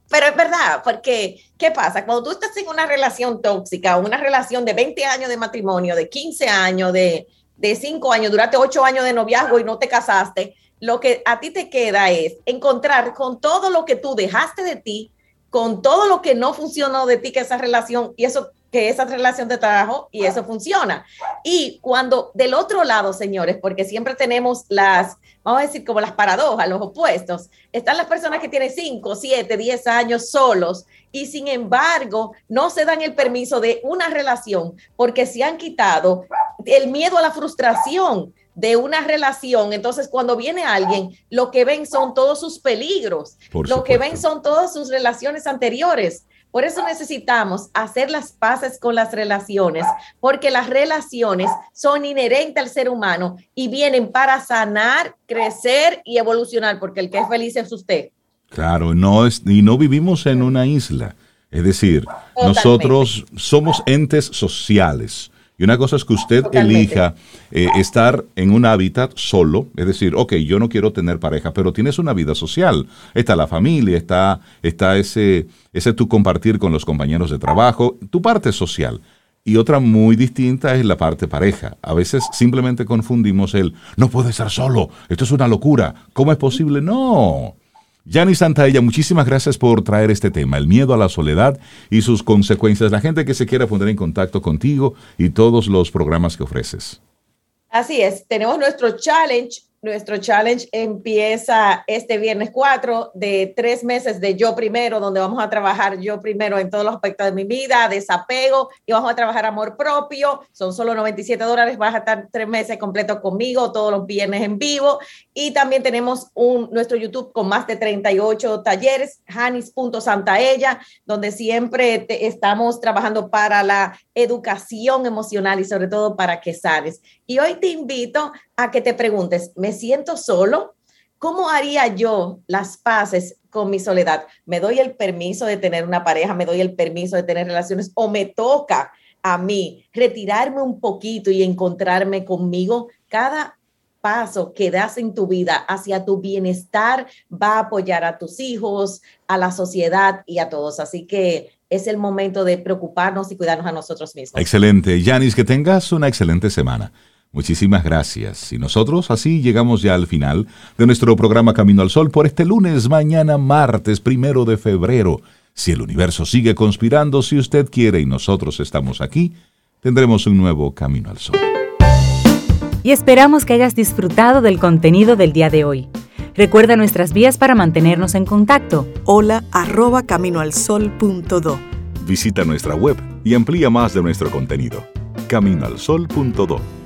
pero es verdad, porque ¿qué pasa? Cuando tú estás en una relación tóxica, una relación de 20 años de matrimonio, de 15 años, de, de 5 años, durante 8 años de noviazgo y no te casaste, lo que a ti te queda es encontrar con todo lo que tú dejaste de ti, con todo lo que no funcionó de ti, que esa relación, y eso que esa relación de trabajo y eso funciona. Y cuando del otro lado, señores, porque siempre tenemos las, vamos a decir, como las paradojas, los opuestos, están las personas que tienen 5, 7, 10 años solos y sin embargo no se dan el permiso de una relación porque se han quitado el miedo a la frustración de una relación, entonces cuando viene alguien, lo que ven son todos sus peligros, lo que ven son todas sus relaciones anteriores. Por eso necesitamos hacer las paces con las relaciones, porque las relaciones son inherentes al ser humano y vienen para sanar, crecer y evolucionar, porque el que es feliz es usted. Claro, no es, y no vivimos en una isla. Es decir, nosotros somos entes sociales. Y una cosa es que usted elija eh, estar en un hábitat solo, es decir, ok, yo no quiero tener pareja, pero tienes una vida social. Está la familia, está, está ese, ese tu compartir con los compañeros de trabajo, tu parte social. Y otra muy distinta es la parte pareja. A veces simplemente confundimos el, no puede estar solo, esto es una locura, ¿cómo es posible? No. Yani Santaella, muchísimas gracias por traer este tema, el miedo a la soledad y sus consecuencias. La gente que se quiera poner en contacto contigo y todos los programas que ofreces. Así es, tenemos nuestro challenge nuestro challenge empieza este viernes 4 de tres meses de yo primero, donde vamos a trabajar yo primero en todos los aspectos de mi vida, desapego y vamos a trabajar amor propio. Son solo 97 dólares, vas a estar tres meses completos conmigo, todos los viernes en vivo. Y también tenemos un, nuestro YouTube con más de 38 talleres, janis.santaella, donde siempre estamos trabajando para la educación emocional y sobre todo para que sales. Y hoy te invito a que te preguntes, ¿me siento solo? ¿Cómo haría yo las paces con mi soledad? ¿Me doy el permiso de tener una pareja? ¿Me doy el permiso de tener relaciones? ¿O me toca a mí retirarme un poquito y encontrarme conmigo? Cada paso que das en tu vida hacia tu bienestar va a apoyar a tus hijos, a la sociedad y a todos. Así que es el momento de preocuparnos y cuidarnos a nosotros mismos. Excelente. Yanis, que tengas una excelente semana. Muchísimas gracias. Y nosotros así llegamos ya al final de nuestro programa Camino al Sol por este lunes, mañana martes, primero de febrero. Si el universo sigue conspirando, si usted quiere y nosotros estamos aquí, tendremos un nuevo Camino al Sol. Y esperamos que hayas disfrutado del contenido del día de hoy. Recuerda nuestras vías para mantenernos en contacto. Hola arroba caminoalsol.do. Visita nuestra web y amplía más de nuestro contenido. Caminoalsol.do.